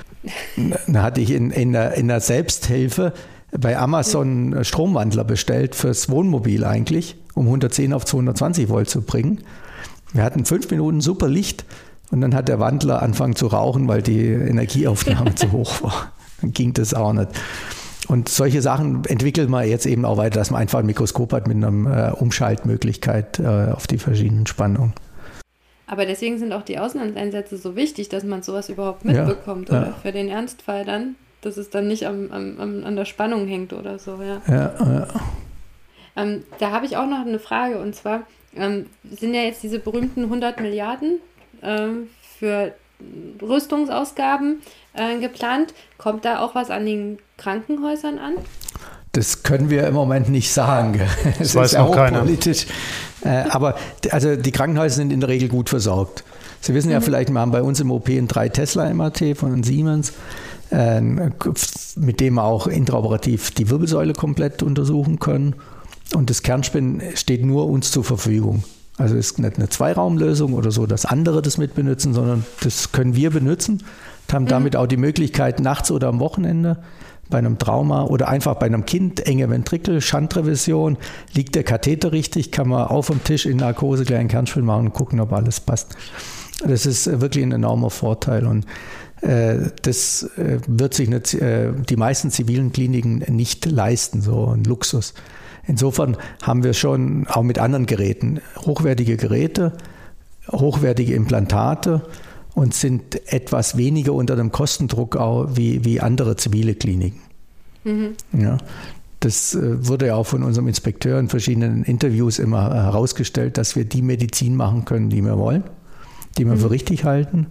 [SPEAKER 3] Da hatte ich in, in, der, in der Selbsthilfe bei Amazon einen Stromwandler bestellt fürs Wohnmobil eigentlich, um 110 auf 220 Volt zu bringen. Wir hatten fünf Minuten super Licht und dann hat der Wandler angefangen zu rauchen, weil die Energieaufnahme [LAUGHS] zu hoch war. Dann ging das auch nicht. Und solche Sachen entwickelt man jetzt eben auch weiter, dass man einfach ein Mikroskop hat mit einer äh, Umschaltmöglichkeit äh, auf die verschiedenen Spannungen.
[SPEAKER 2] Aber deswegen sind auch die Auslandseinsätze so wichtig, dass man sowas überhaupt mitbekommt, ja, oder? Ja. Für den Ernstfall dann, dass es dann nicht am, am, an der Spannung hängt oder so, ja. Ja, ja. Ähm, da habe ich auch noch eine Frage und zwar ähm, sind ja jetzt diese berühmten 100 Milliarden ähm, für Rüstungsausgaben äh, geplant. Kommt da auch was an den Krankenhäusern an?
[SPEAKER 3] Das können wir im Moment nicht sagen. Das, das weiß auch keiner. Politisch. Äh, aber also die Krankenhäuser sind in der Regel gut versorgt. Sie wissen ja mhm. vielleicht, wir haben bei uns im OP ein 3 Tesla MRT von Siemens, äh, mit dem wir auch intraoperativ die Wirbelsäule komplett untersuchen können. Und das Kernspin steht nur uns zur Verfügung. Also ist nicht eine Zweiraumlösung oder so, dass andere das mit benutzen, sondern das können wir benutzen und haben mhm. damit auch die Möglichkeit, nachts oder am Wochenende bei einem Trauma oder einfach bei einem Kind, enge Ventrikel, Schandrevision, liegt der Katheter richtig, kann man auf dem Tisch in Narkose gleich einen Kernspiel machen und gucken, ob alles passt. Das ist äh, wirklich ein enormer Vorteil und äh, das äh, wird sich nicht, die meisten zivilen Kliniken nicht leisten, so ein Luxus. Insofern haben wir schon auch mit anderen Geräten hochwertige Geräte, hochwertige Implantate, und sind etwas weniger unter dem Kostendruck auch wie, wie andere zivile Kliniken. Mhm. Ja, das äh, wurde ja auch von unserem Inspekteur in verschiedenen Interviews immer herausgestellt, dass wir die Medizin machen können, die wir wollen, die wir mhm. für richtig halten,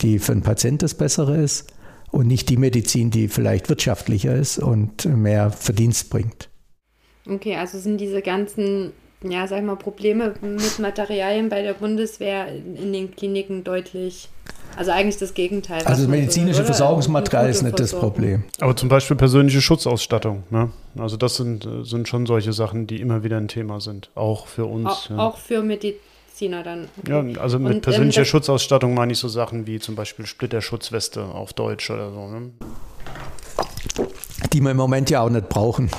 [SPEAKER 3] die für den Patienten das Bessere ist und nicht die Medizin, die vielleicht wirtschaftlicher ist und mehr Verdienst bringt.
[SPEAKER 2] Okay, also sind diese ganzen ja, sag mal, Probleme mit Materialien bei der Bundeswehr in den Kliniken deutlich Also eigentlich das Gegenteil.
[SPEAKER 3] Also das medizinische so, Versorgungsmaterial ist nicht das Problem.
[SPEAKER 1] Aber zum Beispiel persönliche Schutzausstattung. Ne? Also das sind, sind schon solche Sachen, die immer wieder ein Thema sind. Auch für uns.
[SPEAKER 2] Auch, ja. auch für Mediziner dann.
[SPEAKER 1] Ja, also mit Und, ähm, persönlicher ähm, Schutzausstattung meine ich so Sachen wie zum Beispiel Splitterschutzweste auf Deutsch oder so. Ne?
[SPEAKER 3] Die wir im Moment ja auch nicht brauchen.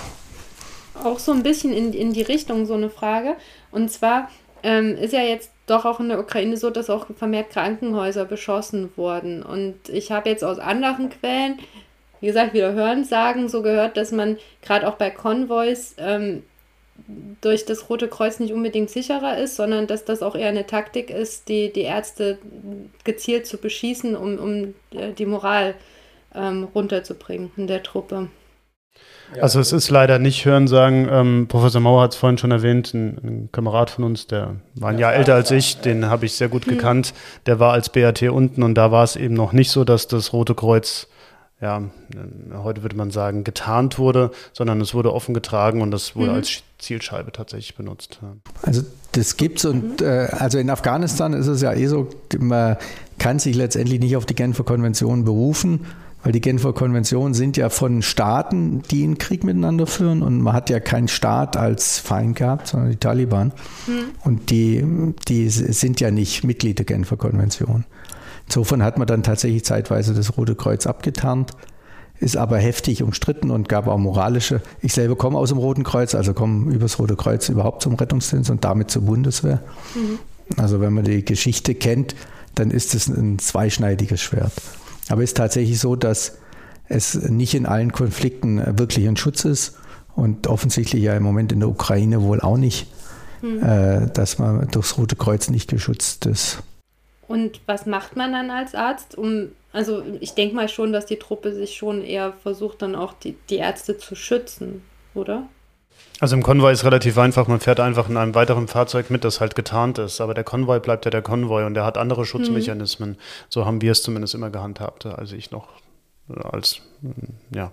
[SPEAKER 2] Auch so ein bisschen in, in die Richtung so eine Frage. Und zwar ähm, ist ja jetzt doch auch in der Ukraine so, dass auch vermehrt Krankenhäuser beschossen wurden. Und ich habe jetzt aus anderen Quellen, wie gesagt, wieder hören sagen, so gehört, dass man gerade auch bei Konvois ähm, durch das Rote Kreuz nicht unbedingt sicherer ist, sondern dass das auch eher eine Taktik ist, die, die Ärzte gezielt zu beschießen, um, um äh, die Moral ähm, runterzubringen in der Truppe.
[SPEAKER 1] Also es ist leider nicht Hörensagen. Ähm, Professor Mauer hat es vorhin schon erwähnt, ein, ein, Kamerad von uns, der war ein Jahr älter als ich, den habe ich sehr gut hm. gekannt. Der war als BAT unten und da war es eben noch nicht so, dass das Rote Kreuz, ja, heute würde man sagen, getarnt wurde, sondern es wurde offen getragen und das wurde mhm. als Zielscheibe tatsächlich benutzt.
[SPEAKER 3] Also das gibt's und äh, also in Afghanistan ist es ja eh so, man kann sich letztendlich nicht auf die Genfer Konvention berufen weil die Genfer Konventionen sind ja von Staaten, die einen Krieg miteinander führen und man hat ja keinen Staat als Feind gehabt, sondern die Taliban. Mhm. Und die, die sind ja nicht Mitglied der Genfer Konvention. Insofern hat man dann tatsächlich zeitweise das Rote Kreuz abgetarnt, ist aber heftig umstritten und gab auch moralische. Ich selber komme aus dem Roten Kreuz, also komme übers Rote Kreuz überhaupt zum Rettungsdienst und damit zur Bundeswehr. Mhm. Also wenn man die Geschichte kennt, dann ist es ein zweischneidiges Schwert. Aber es ist tatsächlich so, dass es nicht in allen Konflikten wirklich ein Schutz ist und offensichtlich ja im Moment in der Ukraine wohl auch nicht, mhm. äh, dass man durchs Rote Kreuz nicht geschützt ist.
[SPEAKER 2] Und was macht man dann als Arzt, um, also ich denke mal schon, dass die Truppe sich schon eher versucht, dann auch die, die Ärzte zu schützen, oder?
[SPEAKER 1] Also im Konvoi ist relativ einfach, man fährt einfach in einem weiteren Fahrzeug mit, das halt getarnt ist. Aber der Konvoi bleibt ja der Konvoi und der hat andere Schutzmechanismen. Mhm. So haben wir es zumindest immer gehandhabt, als ich noch als ja,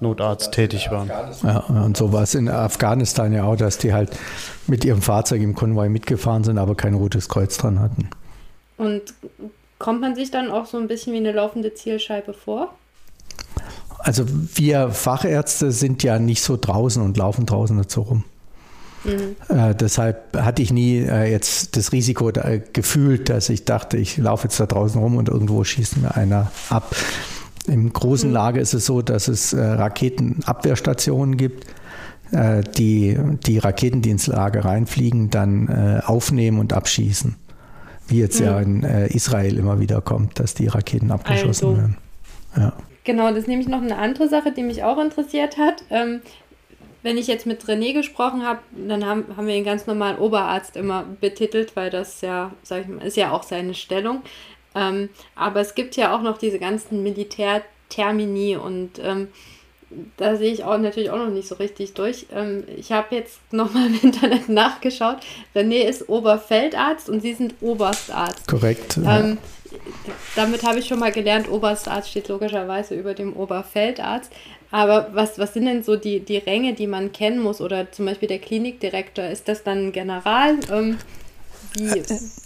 [SPEAKER 1] Notarzt tätig war.
[SPEAKER 3] Ja, und so war es in Afghanistan ja auch, dass die halt mit ihrem Fahrzeug im Konvoi mitgefahren sind, aber kein rotes Kreuz dran hatten.
[SPEAKER 2] Und kommt man sich dann auch so ein bisschen wie eine laufende Zielscheibe vor?
[SPEAKER 3] Also wir Fachärzte sind ja nicht so draußen und laufen draußen dazu rum. Mhm. Äh, deshalb hatte ich nie äh, jetzt das Risiko da, äh, gefühlt, dass ich dachte, ich laufe jetzt da draußen rum und irgendwo schießt mir einer ab. Im großen mhm. Lager ist es so, dass es äh, Raketenabwehrstationen gibt, äh, die die Raketen, die ins Lager reinfliegen, dann aufnehmen und abschießen. Wie jetzt mhm. ja in Israel immer wieder kommt, dass die Raketen abgeschossen also. werden.
[SPEAKER 2] Ja. Genau, das ist nämlich noch eine andere Sache, die mich auch interessiert hat. Ähm, wenn ich jetzt mit René gesprochen habe, dann haben, haben wir ihn ganz normal Oberarzt immer betitelt, weil das ja, sag ich mal, ist ja auch seine Stellung. Ähm, aber es gibt ja auch noch diese ganzen Militärtermini und ähm, da sehe ich auch natürlich auch noch nicht so richtig durch. Ähm, ich habe jetzt nochmal im Internet nachgeschaut. René ist Oberfeldarzt und Sie sind Oberstarzt.
[SPEAKER 3] Korrekt.
[SPEAKER 2] Ähm, damit habe ich schon mal gelernt, Oberstarzt steht logischerweise über dem Oberfeldarzt. Aber was, was sind denn so die, die Ränge, die man kennen muss? Oder zum Beispiel der Klinikdirektor, ist das dann ein General? Ähm,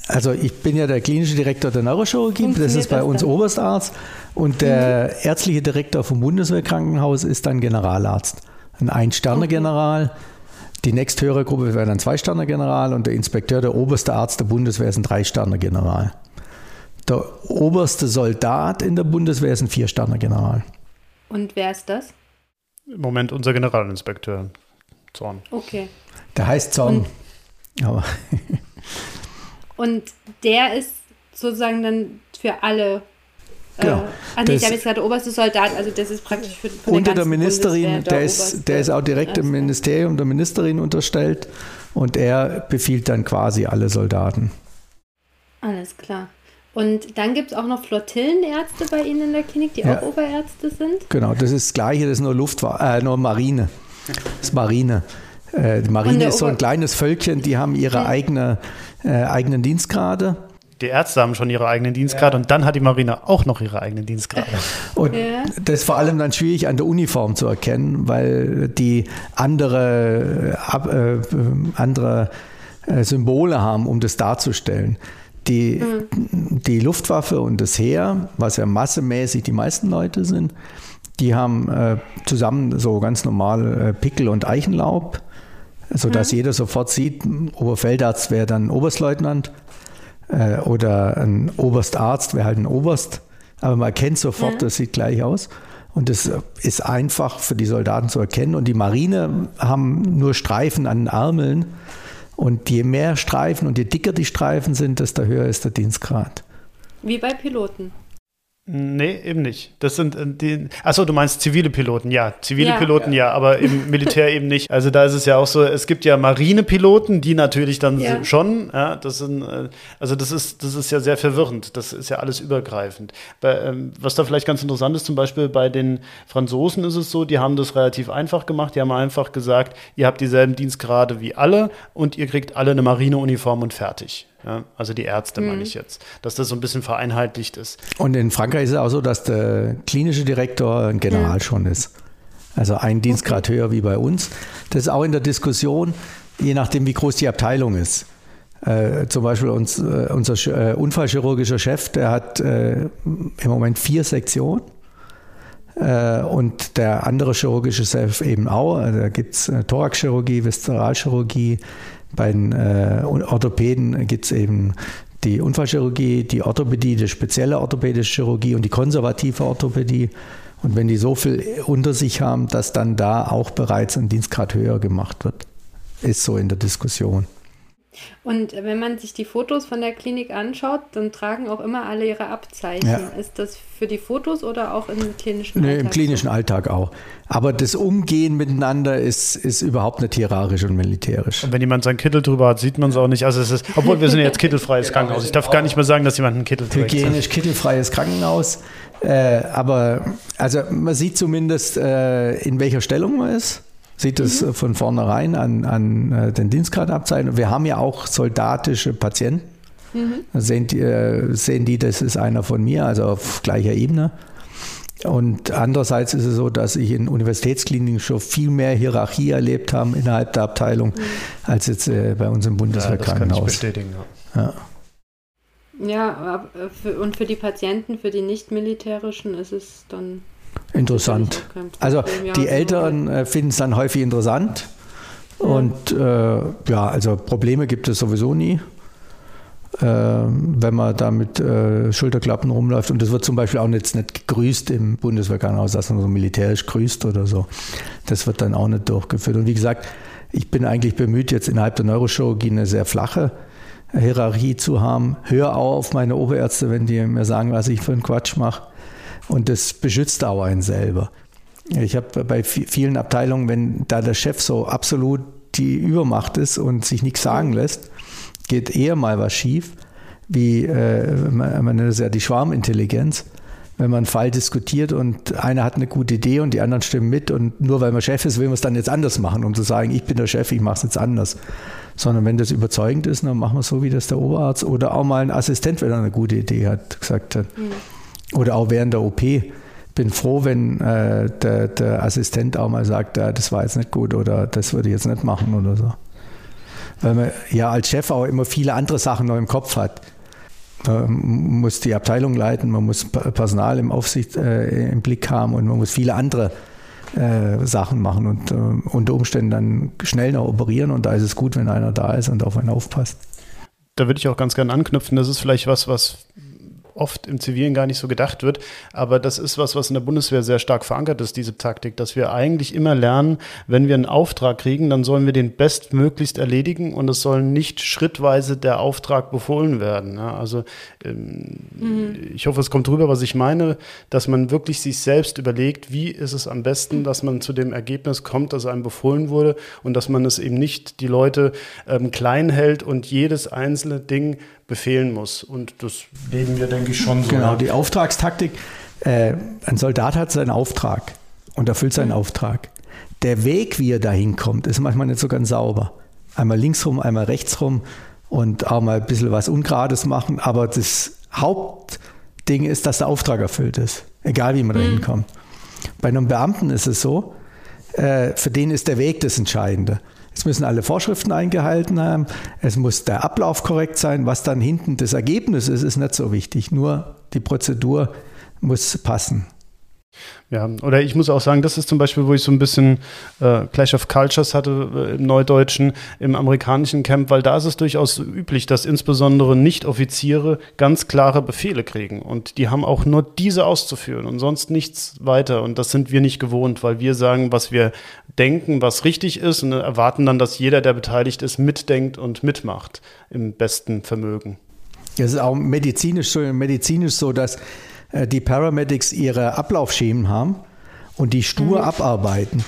[SPEAKER 3] also ich bin ja der klinische Direktor der Neurochirurgie, das ist bei uns dann? Oberstarzt. Und der mhm. ärztliche Direktor vom Bundeswehrkrankenhaus ist dann Generalarzt. Ein Ein-Sterne-General. Okay. Die nächsthöhere Gruppe wäre dann Zwei-Sterne-General und der Inspekteur, der oberste Arzt der Bundeswehr, ist ein Drei-Sterne-General. Der oberste Soldat in der Bundeswehr ist ein Vier-Sterne-General.
[SPEAKER 2] Und wer ist das?
[SPEAKER 1] Im Moment unser Generalinspekteur, Zorn.
[SPEAKER 2] Okay.
[SPEAKER 3] Der heißt Zorn. Und, Aber [LAUGHS]
[SPEAKER 2] und der ist sozusagen dann für alle äh, Genau. Äh, ah, nee, ich habe jetzt gerade oberste Soldat, also das ist praktisch für, für
[SPEAKER 3] Unter der Ministerin, der, der ist, der ist auch direkt im Ministerium der Ministerin unterstellt und er befiehlt dann quasi alle Soldaten.
[SPEAKER 2] Alles klar. Und dann gibt es auch noch Flottillenärzte bei Ihnen in der Klinik, die ja. auch Oberärzte sind?
[SPEAKER 3] Genau, das ist das Gleiche, das ist nur Luftfahrt, äh, nur Marine. Das ist Marine. Äh, die Marine ist so ein kleines Völkchen, die haben ihre eigene, äh, eigenen Dienstgrade.
[SPEAKER 1] Die Ärzte haben schon ihre eigenen Dienstgrade ja. und dann hat die Marine auch noch ihre eigenen Dienstgrade.
[SPEAKER 3] Und ja. das ist vor allem dann schwierig an der Uniform zu erkennen, weil die andere, äh, äh andere äh, Symbole haben, um das darzustellen. Die, mhm. die Luftwaffe und das Heer, was ja massemäßig die meisten Leute sind, die haben äh, zusammen so ganz normal äh, Pickel und Eichenlaub, sodass mhm. jeder sofort sieht, Oberfeldarzt wäre dann Oberstleutnant äh, oder ein Oberstarzt wäre halt ein Oberst. Aber man erkennt sofort, mhm. das sieht gleich aus. Und das ist einfach für die Soldaten zu erkennen. Und die Marine haben nur Streifen an den Ärmeln. Und je mehr Streifen und je dicker die Streifen sind, desto höher ist der Dienstgrad.
[SPEAKER 2] Wie bei Piloten.
[SPEAKER 1] Nee, eben nicht. Das sind äh, die. Achso, du meinst zivile Piloten, ja. Zivile ja. Piloten, ja, aber im [LAUGHS] Militär eben nicht. Also da ist es ja auch so, es gibt ja Marinepiloten, die natürlich dann ja. schon, ja, das sind, äh, also das ist, das ist ja sehr verwirrend. Das ist ja alles übergreifend. Bei, ähm, was da vielleicht ganz interessant ist, zum Beispiel bei den Franzosen ist es so, die haben das relativ einfach gemacht. Die haben einfach gesagt, ihr habt dieselben Dienstgrade wie alle und ihr kriegt alle eine Marineuniform und fertig. Ja, also die Ärzte mhm. meine ich jetzt, dass das so ein bisschen vereinheitlicht ist.
[SPEAKER 3] Und in Frankreich ist es auch so, dass der klinische Direktor ein General mhm. schon ist. Also ein Dienstgrad okay. höher wie bei uns. Das ist auch in der Diskussion, je nachdem, wie groß die Abteilung ist. Äh, zum Beispiel uns, äh, unser äh, unfallchirurgischer Chef, der hat äh, im Moment vier Sektionen. Äh, und der andere chirurgische Chef eben auch. Also da gibt es äh, Thoraxchirurgie, Viszeralchirurgie, bei den äh, Orthopäden gibt es eben die Unfallchirurgie, die Orthopädie, die spezielle orthopädische Chirurgie und die konservative Orthopädie. Und wenn die so viel unter sich haben, dass dann da auch bereits ein Dienstgrad höher gemacht wird, ist so in der Diskussion.
[SPEAKER 2] Und wenn man sich die Fotos von der Klinik anschaut, dann tragen auch immer alle ihre Abzeichen. Ja. Ist das für die Fotos oder auch im klinischen
[SPEAKER 3] Alltag? Nee, im klinischen Alltag auch. Aber das Umgehen miteinander ist, ist überhaupt nicht hierarchisch und militärisch.
[SPEAKER 1] Und wenn jemand seinen Kittel drüber hat, sieht man es auch nicht. Also es ist, obwohl wir sind jetzt [LAUGHS] kittelfreies Krankenhaus. Ich darf gar nicht mehr sagen, dass jemand einen Kittel
[SPEAKER 3] trägt. Hygienisch kittelfreies Krankenhaus. Äh, aber also man sieht zumindest, äh, in welcher Stellung man ist sieht es mhm. von vornherein an, an äh, den Dienstgradabzeichen. Wir haben ja auch soldatische Patienten. Mhm. Sehen, die, äh, sehen die, das ist einer von mir, also auf gleicher Ebene. Und andererseits ist es so, dass ich in Universitätskliniken schon viel mehr Hierarchie erlebt habe innerhalb der Abteilung, mhm. als jetzt äh, bei uns im Bundeswehrkrankenhaus. Ja, das kann ich bestätigen,
[SPEAKER 2] ja. ja. Ja, und für die Patienten, für die nicht-militärischen ist es dann
[SPEAKER 3] Interessant. Also die Eltern äh, finden es dann häufig interessant. Und äh, ja, also Probleme gibt es sowieso nie, äh, wenn man da mit äh, Schulterklappen rumläuft. Und das wird zum Beispiel auch jetzt nicht gegrüßt im Bundeswehrkrankenhaus, dass man so militärisch grüßt oder so. Das wird dann auch nicht durchgeführt. Und wie gesagt, ich bin eigentlich bemüht, jetzt innerhalb der Neurochirurgie eine sehr flache Hierarchie zu haben. Hör auch auf meine Oberärzte, wenn die mir sagen, was ich für einen Quatsch mache. Und das beschützt auch einen selber. Ich habe bei vielen Abteilungen, wenn da der Chef so absolut die Übermacht ist und sich nichts sagen lässt, geht eher mal was schief, wie äh, man, nennt es ja die Schwarmintelligenz. Wenn man einen Fall diskutiert und einer hat eine gute Idee und die anderen stimmen mit und nur weil man Chef ist, will man es dann jetzt anders machen, um zu sagen, ich bin der Chef, ich mache es jetzt anders. Sondern wenn das überzeugend ist, dann machen wir es so, wie das der Oberarzt oder auch mal ein Assistent, wenn er eine gute Idee hat, gesagt hat. Mhm. Oder auch während der OP. Bin froh, wenn äh, der, der, Assistent auch mal sagt, ja, das war jetzt nicht gut oder das würde ich jetzt nicht machen oder so. Weil man ja als Chef auch immer viele andere Sachen noch im Kopf hat. Man muss die Abteilung leiten, man muss Personal im Aufsicht äh, im Blick haben und man muss viele andere äh, Sachen machen und äh, unter Umständen dann schnell noch operieren und da ist es gut, wenn einer da ist und auf einen aufpasst.
[SPEAKER 1] Da würde ich auch ganz gerne anknüpfen. Das ist vielleicht was, was oft im Zivilen gar nicht so gedacht wird. Aber das ist was, was in der Bundeswehr sehr stark verankert ist, diese Taktik, dass wir eigentlich immer lernen, wenn wir einen Auftrag kriegen, dann sollen wir den bestmöglichst erledigen und es soll nicht schrittweise der Auftrag befohlen werden. Ja, also ähm, mhm. ich hoffe, es kommt rüber, was ich meine, dass man wirklich sich selbst überlegt, wie ist es am besten, dass man zu dem Ergebnis kommt, dass einem befohlen wurde und dass man es eben nicht die Leute ähm, klein hält und jedes einzelne Ding befehlen muss. Und das leben wir, denke ich, schon so.
[SPEAKER 3] Genau, die Auftragstaktik. Äh, ein Soldat hat seinen Auftrag und erfüllt seinen Auftrag. Der Weg, wie er dahin kommt, ist manchmal nicht so ganz sauber. Einmal links rum, einmal rechts rum und auch mal ein bisschen was Ungerades machen. Aber das Hauptding ist, dass der Auftrag erfüllt ist, egal wie man mhm. dahin kommt. Bei einem Beamten ist es so, äh, für den ist der Weg das Entscheidende. Es müssen alle Vorschriften eingehalten haben. Es muss der Ablauf korrekt sein. Was dann hinten das Ergebnis ist, ist nicht so wichtig. Nur die Prozedur muss passen.
[SPEAKER 1] Ja, oder ich muss auch sagen, das ist zum Beispiel, wo ich so ein bisschen äh, Clash of Cultures hatte äh, im Neudeutschen, im amerikanischen Camp, weil da ist es durchaus üblich, dass insbesondere Nicht-Offiziere ganz klare Befehle kriegen. Und die haben auch nur diese auszuführen und sonst nichts weiter. Und das sind wir nicht gewohnt, weil wir sagen, was wir denken, was richtig ist und erwarten dann, dass jeder, der beteiligt ist, mitdenkt und mitmacht im besten Vermögen.
[SPEAKER 3] Das ist auch medizinisch medizinisch so dass die Paramedics ihre Ablaufschemen haben und die stur mhm. abarbeiten.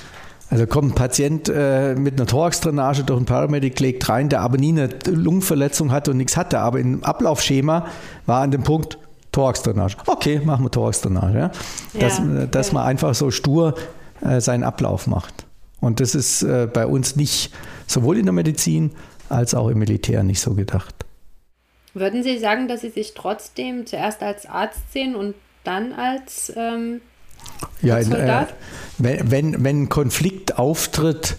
[SPEAKER 3] Also kommt ein Patient äh, mit einer Thoraxdrainage durch einen Paramedic, legt rein, der aber nie eine Lungenverletzung hatte und nichts hatte, aber im Ablaufschema war an dem Punkt Thoraxdrainage. Okay, machen wir Thoraxdrainage. Ja? Dass, ja, dass ja. man einfach so stur äh, seinen Ablauf macht. Und das ist äh, bei uns nicht sowohl in der Medizin als auch im Militär nicht so gedacht.
[SPEAKER 2] Würden Sie sagen, dass Sie sich trotzdem zuerst als Arzt sehen und dann als, ähm,
[SPEAKER 3] ja, als Soldat? Äh, wenn, wenn, wenn ein Konflikt auftritt,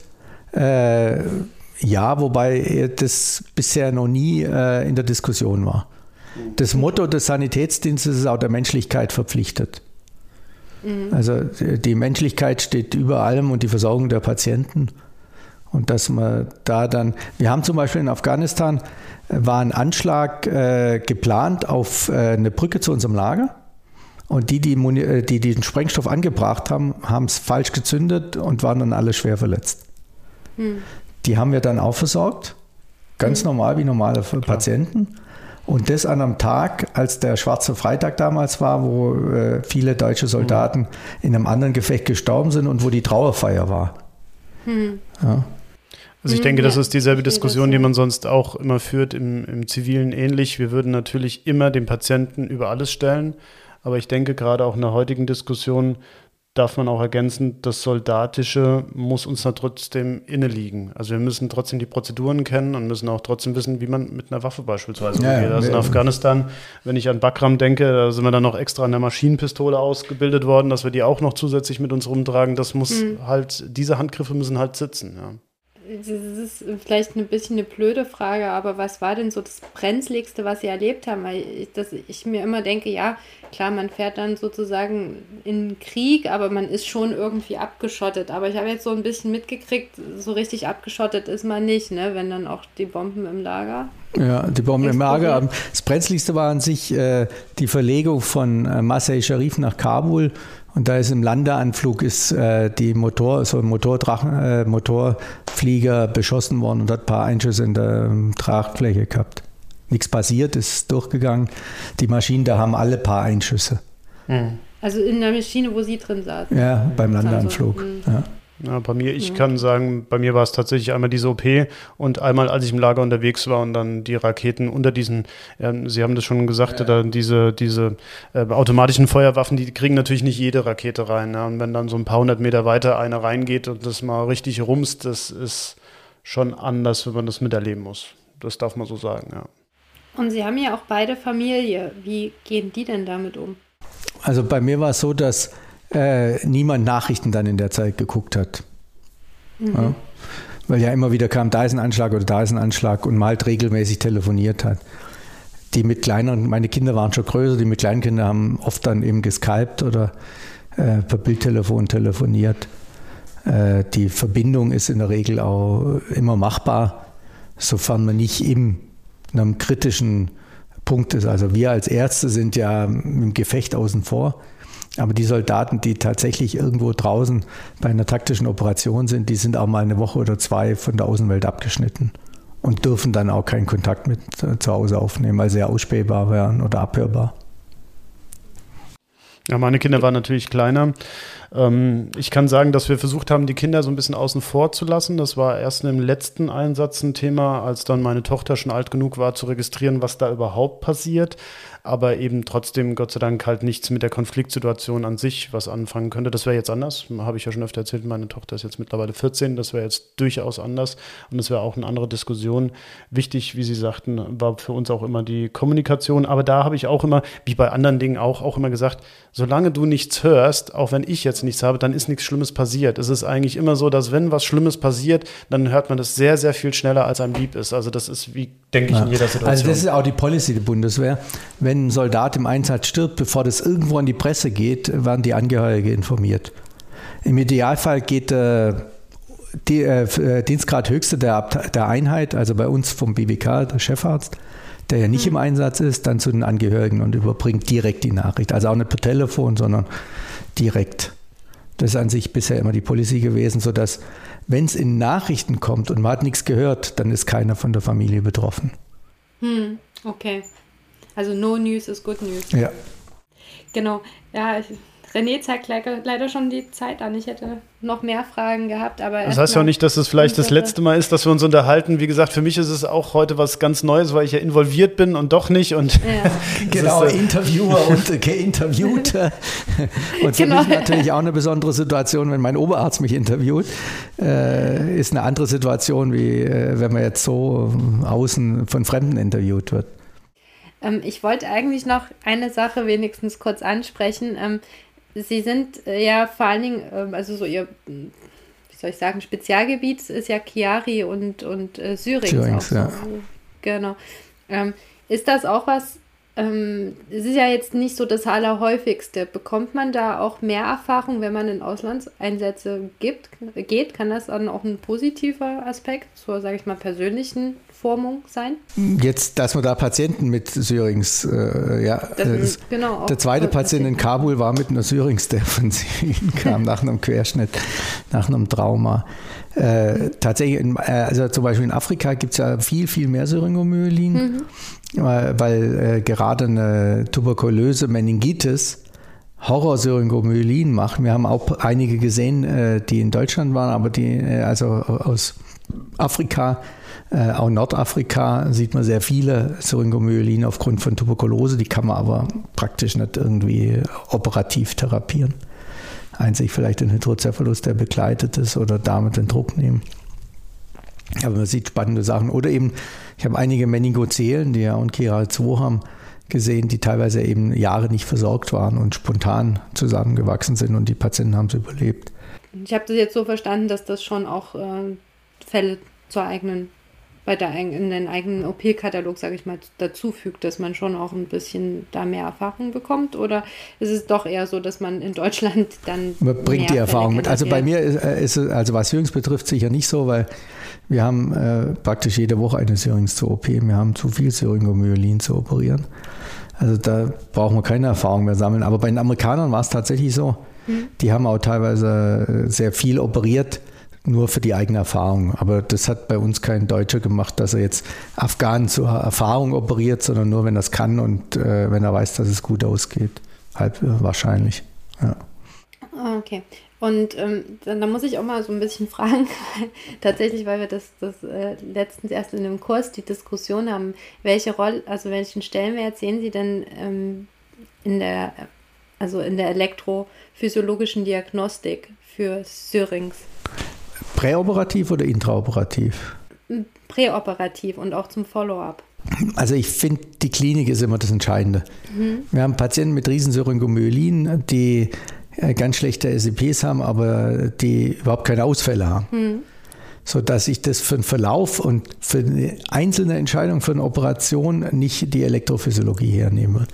[SPEAKER 3] äh, ja, wobei das bisher noch nie äh, in der Diskussion war. Das Motto des Sanitätsdienstes ist auch der Menschlichkeit verpflichtet. Mhm. Also die Menschlichkeit steht über allem und die Versorgung der Patienten. Und dass man da dann, wir haben zum Beispiel in Afghanistan, äh, war ein Anschlag äh, geplant auf äh, eine Brücke zu unserem Lager. Und die, die, äh, die, die den Sprengstoff angebracht haben, haben es falsch gezündet und waren dann alle schwer verletzt. Hm. Die haben wir dann auch versorgt, ganz hm. normal wie normale Klar. Patienten. Und das an einem Tag, als der Schwarze Freitag damals war, wo äh, viele deutsche Soldaten hm. in einem anderen Gefecht gestorben sind und wo die Trauerfeier war. Hm. Ja.
[SPEAKER 1] Also ich denke, das ist dieselbe Diskussion, die man sonst auch immer führt im, im Zivilen ähnlich. Wir würden natürlich immer den Patienten über alles stellen, aber ich denke gerade auch in der heutigen Diskussion darf man auch ergänzen, das Soldatische muss uns da trotzdem inne liegen. Also wir müssen trotzdem die Prozeduren kennen und müssen auch trotzdem wissen, wie man mit einer Waffe beispielsweise ja, umgeht. Also in Afghanistan, wenn ich an Bakram denke, da sind wir dann noch extra an der Maschinenpistole ausgebildet worden, dass wir die auch noch zusätzlich mit uns rumtragen. Das muss mhm. halt, diese Handgriffe müssen halt sitzen, ja
[SPEAKER 2] das ist vielleicht ein bisschen eine blöde Frage, aber was war denn so das Brenzligste, was Sie erlebt haben? Weil ich, dass ich mir immer denke, ja, klar, man fährt dann sozusagen in den Krieg, aber man ist schon irgendwie abgeschottet. Aber ich habe jetzt so ein bisschen mitgekriegt, so richtig abgeschottet ist man nicht, ne? wenn dann auch die Bomben im Lager.
[SPEAKER 3] Ja, die Bomben im Lager. Das Brenzligste war an sich äh, die Verlegung von äh, Masai Sharif nach Kabul und da ist im Landeanflug ist äh, die Motor, so ein Motordrachen, äh, Motorflieger beschossen worden und hat ein paar Einschüsse in der ähm, Tragfläche gehabt. Nichts passiert, ist durchgegangen. Die Maschinen, da haben alle paar Einschüsse.
[SPEAKER 2] Mhm. Also in der Maschine, wo Sie drin saßen?
[SPEAKER 3] Ja, beim Landeanflug. Also, ja.
[SPEAKER 1] Ja, bei mir, ich ja. kann sagen, bei mir war es tatsächlich einmal diese OP und einmal, als ich im Lager unterwegs war und dann die Raketen unter diesen, äh, Sie haben das schon gesagt, ja. da diese, diese äh, automatischen Feuerwaffen, die kriegen natürlich nicht jede Rakete rein. Ja? Und wenn dann so ein paar hundert Meter weiter eine reingeht und das mal richtig rumst, das ist schon anders, wenn man das miterleben muss. Das darf man so sagen, ja.
[SPEAKER 2] Und Sie haben ja auch beide Familie. Wie gehen die denn damit um?
[SPEAKER 3] Also bei mir war es so, dass äh, niemand Nachrichten dann in der Zeit geguckt hat. Mhm. Ja? Weil ja immer wieder kam, da ist ein Anschlag oder da ist ein Anschlag und man halt regelmäßig telefoniert hat. Die mit kleineren, meine Kinder waren schon größer, die mit kleinen Kindern haben oft dann eben geskypt oder äh, per Bildtelefon telefoniert. Äh, die Verbindung ist in der Regel auch immer machbar, sofern man nicht in einem kritischen Punkt ist. Also wir als Ärzte sind ja im Gefecht außen vor. Aber die Soldaten, die tatsächlich irgendwo draußen bei einer taktischen Operation sind, die sind auch mal eine Woche oder zwei von der Außenwelt abgeschnitten und dürfen dann auch keinen Kontakt mit äh, zu Hause aufnehmen, weil sie ja ausspähbar wären oder abhörbar.
[SPEAKER 1] Ja, meine Kinder waren natürlich kleiner. Ähm, ich kann sagen, dass wir versucht haben, die Kinder so ein bisschen außen vor zu lassen. Das war erst im letzten Einsatz ein Thema, als dann meine Tochter schon alt genug war, zu registrieren, was da überhaupt passiert aber eben trotzdem Gott sei Dank halt nichts mit der Konfliktsituation an sich was anfangen könnte. Das wäre jetzt anders, habe ich ja schon öfter erzählt, meine Tochter ist jetzt mittlerweile 14, das wäre jetzt durchaus anders und das wäre auch eine andere Diskussion. Wichtig, wie Sie sagten, war für uns auch immer die Kommunikation, aber da habe ich auch immer, wie bei anderen Dingen auch, auch immer gesagt, solange du nichts hörst, auch wenn ich jetzt nichts habe, dann ist nichts Schlimmes passiert. Es ist eigentlich immer so, dass wenn was Schlimmes passiert, dann hört man das sehr, sehr viel schneller, als einem lieb ist. Also das ist, wie denke ich, in jeder Situation.
[SPEAKER 3] Also das ist auch die Policy der Bundeswehr. Wenn ein Soldat im Einsatz stirbt, bevor das irgendwo an die Presse geht, werden die Angehörige informiert. Im Idealfall geht äh, die, äh, Dienstgrad Höchste der, der Einheit, also bei uns vom BWK, der Chefarzt, der ja nicht mhm. im Einsatz ist, dann zu den Angehörigen und überbringt direkt die Nachricht. Also auch nicht per Telefon, sondern direkt. Das ist an sich bisher immer die Policy gewesen, sodass, wenn es in Nachrichten kommt und man hat nichts gehört, dann ist keiner von der Familie betroffen.
[SPEAKER 2] Hm, okay. Also no news is good news.
[SPEAKER 3] Ja.
[SPEAKER 2] Genau. Ja, ich, René zeigt leider schon die Zeit an. Ich hätte noch mehr Fragen gehabt, aber.
[SPEAKER 1] Das heißt ja auch nicht, dass es vielleicht das letzte Mal ist, dass wir uns unterhalten. Wie gesagt, für mich ist es auch heute was ganz Neues, weil ich ja involviert bin und doch nicht. Und
[SPEAKER 3] ja. [LAUGHS] genau, ist, äh, Interviewer [LAUGHS] und geinterviewter. [LAUGHS] und für genau. mich natürlich auch eine besondere Situation, wenn mein Oberarzt mich interviewt. Äh, ist eine andere Situation, wie äh, wenn man jetzt so außen von Fremden interviewt wird.
[SPEAKER 2] Ähm, ich wollte eigentlich noch eine Sache wenigstens kurz ansprechen. Ähm, Sie sind äh, ja vor allen Dingen, ähm, also so Ihr, wie soll ich sagen, Spezialgebiet ist ja Chiari und, und äh, Syrinx. Syrinx ja. So. Genau. Ähm, ist das auch was, ähm, es ist ja jetzt nicht so das Allerhäufigste. Bekommt man da auch mehr Erfahrung, wenn man in Auslandseinsätze gibt, geht? Kann das dann auch ein positiver Aspekt zur, sage ich mal, persönlichen Formung sein?
[SPEAKER 3] Jetzt, dass man da Patienten mit Syrings, äh, ja, das, genau, der zweite Patient in Kabul war mit einer Syrings, der von [LAUGHS] Syrien kam, nach einem Querschnitt, nach einem Trauma. Äh, tatsächlich, in, äh, also zum Beispiel in Afrika gibt es ja viel, viel mehr Syringomyelin. Mhm weil äh, gerade eine tuberkulöse Meningitis Horror-Syringomyelin macht. Wir haben auch einige gesehen, äh, die in Deutschland waren, aber die äh, also aus Afrika, äh, auch Nordafrika sieht man sehr viele Syringomyelin aufgrund von Tuberkulose. Die kann man aber praktisch nicht irgendwie operativ therapieren. Einzig vielleicht den Hydrocephalus, der begleitet ist oder damit den Druck nehmen. Aber man sieht spannende Sachen. Oder eben, ich habe einige Meningozelen, die ja und Chiral2 haben, gesehen, die teilweise eben Jahre nicht versorgt waren und spontan zusammengewachsen sind und die Patienten haben es überlebt.
[SPEAKER 2] Ich habe das jetzt so verstanden, dass das schon auch äh, Fälle zur eigenen bei der, in den eigenen OP-Katalog, sage ich mal, dazufügt, dass man schon auch ein bisschen da mehr Erfahrung bekommt? Oder ist es doch eher so, dass man in Deutschland dann.
[SPEAKER 3] Man bringt die Erfahrung mit. Also bei mir ist, es, also was Jürgens betrifft, sicher nicht so, weil wir haben äh, praktisch jede Woche eine Syrinx zur OP. Wir haben zu viel Syringomyelin zu operieren. Also da brauchen wir keine Erfahrung mehr sammeln. Aber bei den Amerikanern war es tatsächlich so. Mhm. Die haben auch teilweise äh, sehr viel operiert nur für die eigene Erfahrung. Aber das hat bei uns kein Deutscher gemacht, dass er jetzt Afghanen zur Erfahrung operiert, sondern nur, wenn er es kann und äh, wenn er weiß, dass es gut ausgeht. Halb wahrscheinlich. Ja.
[SPEAKER 2] Okay. Und ähm, dann, dann, muss ich auch mal so ein bisschen [LAUGHS] fragen, tatsächlich, weil wir das, das äh, letztens erst in einem Kurs die Diskussion haben, welche Rolle, also welchen Stellenwert sehen Sie denn ähm, in der, also in der elektrophysiologischen Diagnostik für Syrinx?
[SPEAKER 3] Präoperativ oder intraoperativ?
[SPEAKER 2] Präoperativ und auch zum Follow-up.
[SPEAKER 3] Also ich finde, die Klinik ist immer das Entscheidende. Mhm. Wir haben Patienten mit Riesensyringomyelin, die äh, ganz schlechte SEPs haben, aber die überhaupt keine Ausfälle haben. Mhm. So dass ich das für den Verlauf und für eine einzelne Entscheidung für eine Operation nicht die Elektrophysiologie hernehme.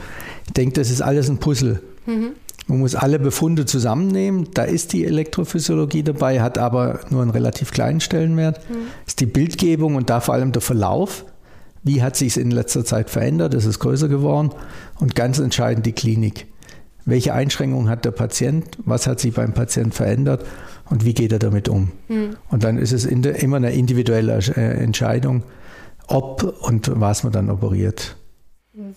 [SPEAKER 3] Ich denke, das ist alles ein Puzzle. Mhm. Man muss alle Befunde zusammennehmen. Da ist die Elektrophysiologie dabei, hat aber nur einen relativ kleinen Stellenwert. Mhm. Ist die Bildgebung und da vor allem der Verlauf. Wie hat sich es in letzter Zeit verändert? Es ist größer geworden. Und ganz entscheidend die Klinik. Welche Einschränkungen hat der Patient? Was hat sich beim Patient verändert? Und wie geht er damit um? Mhm. Und dann ist es immer eine individuelle Entscheidung, ob und was man dann operiert.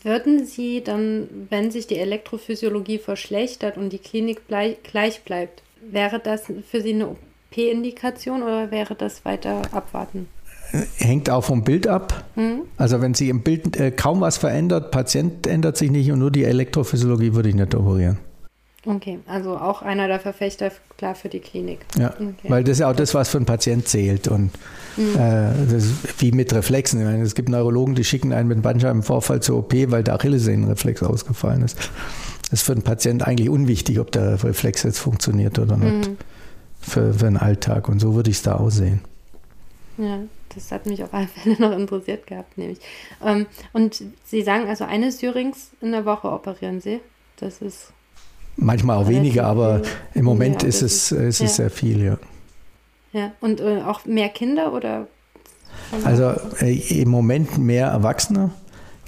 [SPEAKER 2] Würden Sie dann, wenn sich die Elektrophysiologie verschlechtert und die Klinik gleich bleibt, wäre das für Sie eine OP-Indikation oder wäre das weiter abwarten?
[SPEAKER 3] Hängt auch vom Bild ab. Mhm. Also wenn sich im Bild äh, kaum was verändert, Patient ändert sich nicht und nur die Elektrophysiologie würde ich nicht operieren.
[SPEAKER 2] Okay, also auch einer der Verfechter, klar für die Klinik.
[SPEAKER 3] Ja,
[SPEAKER 2] okay.
[SPEAKER 3] weil das ist ja auch das, was für einen Patient zählt. Und mhm. äh, das ist wie mit Reflexen. Ich meine, es gibt Neurologen, die schicken einen mit Bandscheibenvorfall zur OP, weil der Achillessehnenreflex ausgefallen ist. Das ist für den Patienten eigentlich unwichtig, ob der Reflex jetzt funktioniert oder nicht. Mhm. Für, für den Alltag. Und so würde ich es da aussehen.
[SPEAKER 2] Ja, das hat mich auf alle Fälle [LAUGHS] noch interessiert gehabt, nämlich. Ähm, und Sie sagen also eine Syrings in der Woche operieren Sie? Das ist.
[SPEAKER 3] Manchmal auch weniger, aber im Moment ja, ist, es, ist ja. es sehr viel, ja.
[SPEAKER 2] Ja, und äh, auch mehr Kinder oder?
[SPEAKER 3] Also äh, im Moment mehr Erwachsene.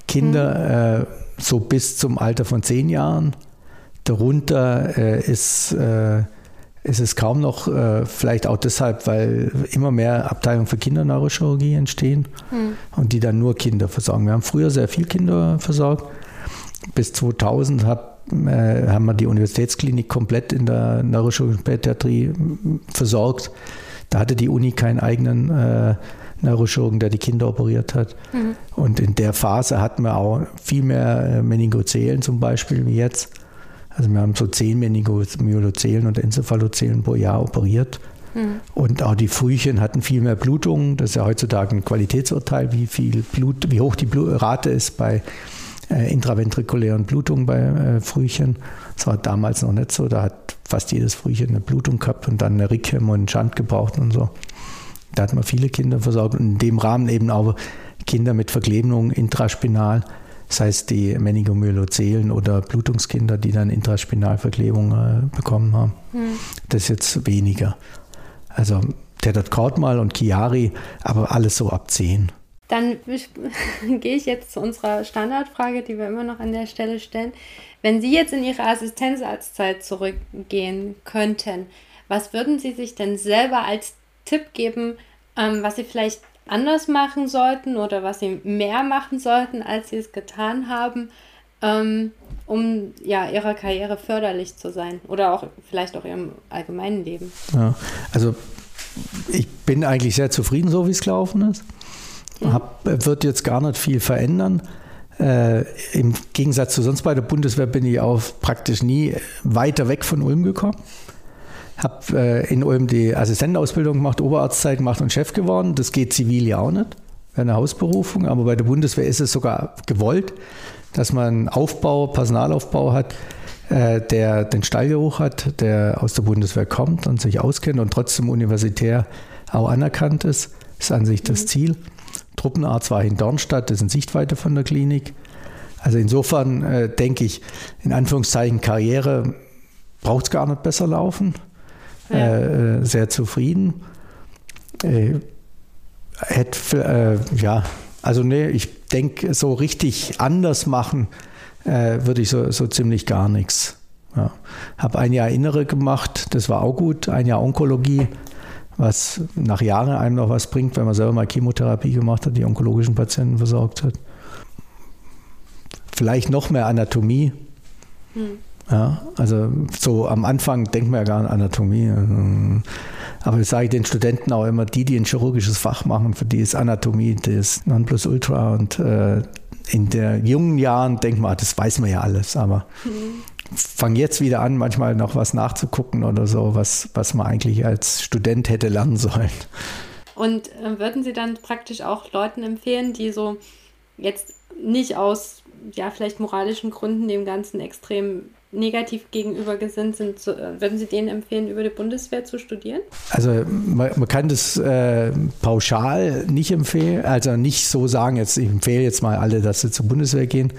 [SPEAKER 3] Kinder mhm. äh, so bis zum Alter von zehn Jahren. Darunter äh, ist äh, ist es kaum noch, äh, vielleicht auch deshalb, weil immer mehr Abteilungen für Kinderneurochirurgie entstehen mhm. und die dann nur Kinder versorgen. Wir haben früher sehr viel Kinder versorgt. Bis 2000 hab, äh, haben wir die Universitätsklinik komplett in der neurochirurgischen Pädiatrie versorgt. Da hatte die Uni keinen eigenen äh, Neurochirurgen, der die Kinder operiert hat. Mhm. Und in der Phase hatten wir auch viel mehr äh, Meningozelen zum Beispiel wie jetzt. Also wir haben so zehn Meningomyelozelen und Enzephalozelen pro Jahr operiert. Mhm. Und auch die Frühchen hatten viel mehr Blutungen. Das ist ja heutzutage ein Qualitätsurteil, wie viel Blut, wie hoch die Blut Rate ist bei äh, intraventrikulären Blutungen bei äh, Frühchen. Das war damals noch nicht so. Da hat fast jedes Frühchen eine Blutung gehabt und dann eine Rickem und einen Schand gebraucht und so. Da hat man viele Kinder versorgt und in dem Rahmen eben auch Kinder mit Verklebung intraspinal das heißt, die Meningomyelozelen oder Blutungskinder, die dann Intraspinalverklebung äh, bekommen haben. Mhm. Das ist jetzt weniger. Also Tedat Kortmal und Chiari, aber alles so ab 10.
[SPEAKER 2] Dann [LAUGHS] gehe ich jetzt zu unserer Standardfrage, die wir immer noch an der Stelle stellen. Wenn Sie jetzt in Ihre Assistenzarztzeit zurückgehen könnten, was würden Sie sich denn selber als Tipp geben, ähm, was Sie vielleicht anders machen sollten oder was sie mehr machen sollten, als sie es getan haben, ähm, um ja ihrer Karriere förderlich zu sein oder auch vielleicht auch ihrem allgemeinen Leben.
[SPEAKER 3] Ja, also ich bin eigentlich sehr zufrieden, so wie es gelaufen ist. Hab, wird jetzt gar nicht viel verändern. Äh, Im Gegensatz zu sonst bei der Bundeswehr bin ich auch praktisch nie weiter weg von Ulm gekommen. Habe äh, in Ulm die Assistentenausbildung gemacht, Oberarztzeit gemacht und Chef geworden. Das geht zivil ja auch nicht. Eine Hausberufung, aber bei der Bundeswehr ist es sogar gewollt, dass man Aufbau, Personalaufbau hat, äh, der den Stallgeruch hat, der aus der Bundeswehr kommt und sich auskennt und trotzdem universitär auch anerkannt ist. Das ist an sich das mhm. Ziel. Truppenarzt war in Dornstadt, das ist in Sichtweite von der Klinik. Also insofern äh, denke ich, in Anführungszeichen Karriere braucht es gar nicht besser laufen ja. äh, sehr zufrieden. Äh, hätte, äh, ja, also nee, ich denke, so richtig anders machen äh, würde ich so, so ziemlich gar nichts. Ja. Habe ein Jahr Innere gemacht, das war auch gut, ein Jahr Onkologie, was nach Jahren einem noch was bringt, wenn man selber mal Chemotherapie gemacht hat, die onkologischen Patienten versorgt hat. Vielleicht noch mehr Anatomie. Hm. Ja, also so am Anfang denkt man ja gar an Anatomie. Aber das sage ich den Studenten auch immer, die, die ein chirurgisches Fach machen, für die ist Anatomie das Nonplusultra. Und äh, in den jungen Jahren denkt man, das weiß man ja alles. Aber mhm. Fang jetzt wieder an, manchmal noch was nachzugucken oder so, was, was man eigentlich als Student hätte lernen sollen.
[SPEAKER 2] Und äh, würden Sie dann praktisch auch Leuten empfehlen, die so jetzt nicht aus ja, vielleicht moralischen Gründen dem Ganzen extrem negativ gegenüber gesinnt sind, so, äh, würden Sie denen empfehlen, über die Bundeswehr zu studieren?
[SPEAKER 3] Also man, man kann das äh, pauschal nicht empfehlen, also nicht so sagen, jetzt ich empfehle jetzt mal alle, dass sie zur Bundeswehr gehen.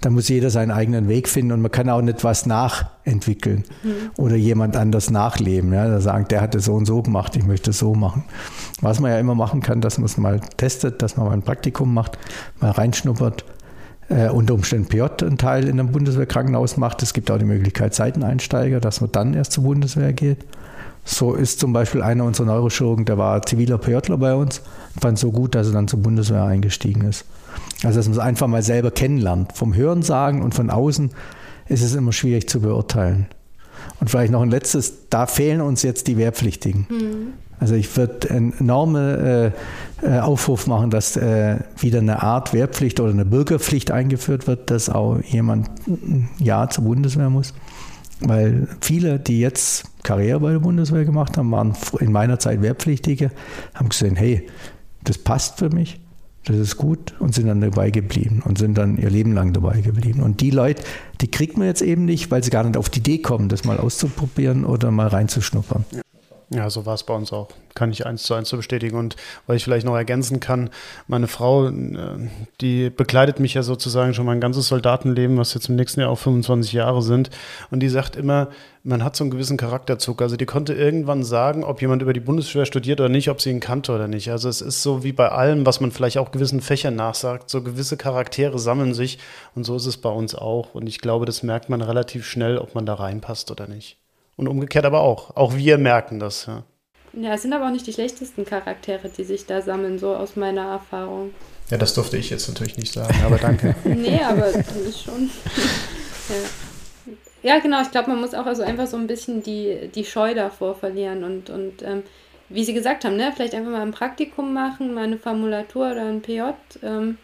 [SPEAKER 3] Da muss jeder seinen eigenen Weg finden und man kann auch nicht was nachentwickeln mhm. oder jemand anders nachleben. Ja? Da sagen, der hat es so und so gemacht, ich möchte es so machen. Was man ja immer machen kann, dass man es mal testet, dass man mal ein Praktikum macht, mal reinschnuppert äh, unter Umständen PJ einen Teil in einem Bundeswehrkrankenhaus macht. Es gibt auch die Möglichkeit Seiteneinsteiger, dass man dann erst zur Bundeswehr geht. So ist zum Beispiel einer unserer Neurochirurgen, der war ziviler PJler bei uns, fand so gut, dass er dann zur Bundeswehr eingestiegen ist. Also dass man es einfach mal selber kennenlernt. Vom Hörensagen und von außen ist es immer schwierig zu beurteilen. Und vielleicht noch ein letztes, da fehlen uns jetzt die Wehrpflichtigen. Mhm. Also ich würde einen enormen äh, äh, Aufruf machen, dass äh, wieder eine Art Wehrpflicht oder eine Bürgerpflicht eingeführt wird, dass auch jemand ein Jahr zur Bundeswehr muss. Weil viele, die jetzt Karriere bei der Bundeswehr gemacht haben, waren in meiner Zeit Wehrpflichtige, haben gesehen, hey, das passt für mich. Das ist gut und sind dann dabei geblieben und sind dann ihr Leben lang dabei geblieben. Und die Leute, die kriegt man jetzt eben nicht, weil sie gar nicht auf die Idee kommen, das mal auszuprobieren oder mal reinzuschnuppern.
[SPEAKER 1] Ja. Ja, so war es bei uns auch. Kann ich eins zu eins so bestätigen. Und weil ich vielleicht noch ergänzen kann, meine Frau, äh, die begleitet mich ja sozusagen schon mein ganzes Soldatenleben, was jetzt im nächsten Jahr auch 25 Jahre sind. Und die sagt immer, man hat so einen gewissen Charakterzug. Also die konnte irgendwann sagen, ob jemand über die Bundeswehr studiert oder nicht, ob sie ihn kannte oder nicht. Also es ist so wie bei allem, was man vielleicht auch gewissen Fächern nachsagt, so gewisse Charaktere sammeln sich. Und so ist es bei uns auch. Und ich glaube, das merkt man relativ schnell, ob man da reinpasst oder nicht. Und umgekehrt aber auch. Auch wir merken das. Ja.
[SPEAKER 2] ja, es sind aber auch nicht die schlechtesten Charaktere, die sich da sammeln, so aus meiner Erfahrung.
[SPEAKER 1] Ja, das durfte ich jetzt natürlich nicht sagen, [LAUGHS] aber danke.
[SPEAKER 2] nee, aber ist schon. [LAUGHS] ja. ja. genau. Ich glaube, man muss auch also einfach so ein bisschen die, die Scheu davor verlieren und, und ähm, wie Sie gesagt haben, ne, vielleicht einfach mal ein Praktikum machen, mal eine Formulatur oder ein PJ. Ähm,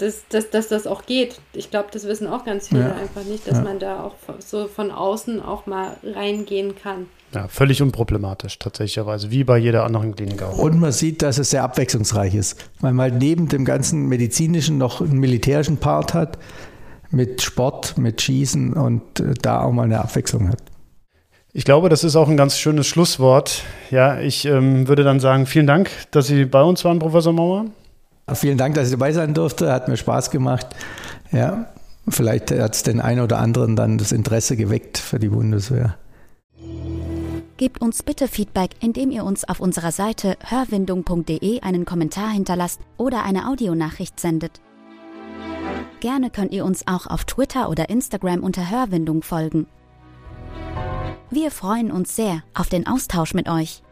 [SPEAKER 2] dass, dass, dass das auch geht. Ich glaube, das wissen auch ganz viele ja. einfach nicht, dass ja. man da auch so von außen auch mal reingehen kann.
[SPEAKER 1] Ja, völlig unproblematisch tatsächlicherweise, wie bei jeder anderen Klinik auch.
[SPEAKER 3] Und man sieht, dass es sehr abwechslungsreich ist, weil man halt neben dem ganzen medizinischen noch einen militärischen Part hat, mit Sport, mit Schießen und äh, da auch mal eine Abwechslung hat.
[SPEAKER 1] Ich glaube, das ist auch ein ganz schönes Schlusswort. Ja, ich ähm, würde dann sagen, vielen Dank, dass Sie bei uns waren, Professor Mauer.
[SPEAKER 3] Vielen Dank, dass ich dabei sein durfte. Hat mir Spaß gemacht. Ja, vielleicht hat es den einen oder anderen dann das Interesse geweckt für die Bundeswehr.
[SPEAKER 4] Gebt uns bitte Feedback, indem ihr uns auf unserer Seite hörwindung.de einen Kommentar hinterlasst oder eine Audionachricht sendet. Gerne könnt ihr uns auch auf Twitter oder Instagram unter Hörwindung folgen. Wir freuen uns sehr auf den Austausch mit euch.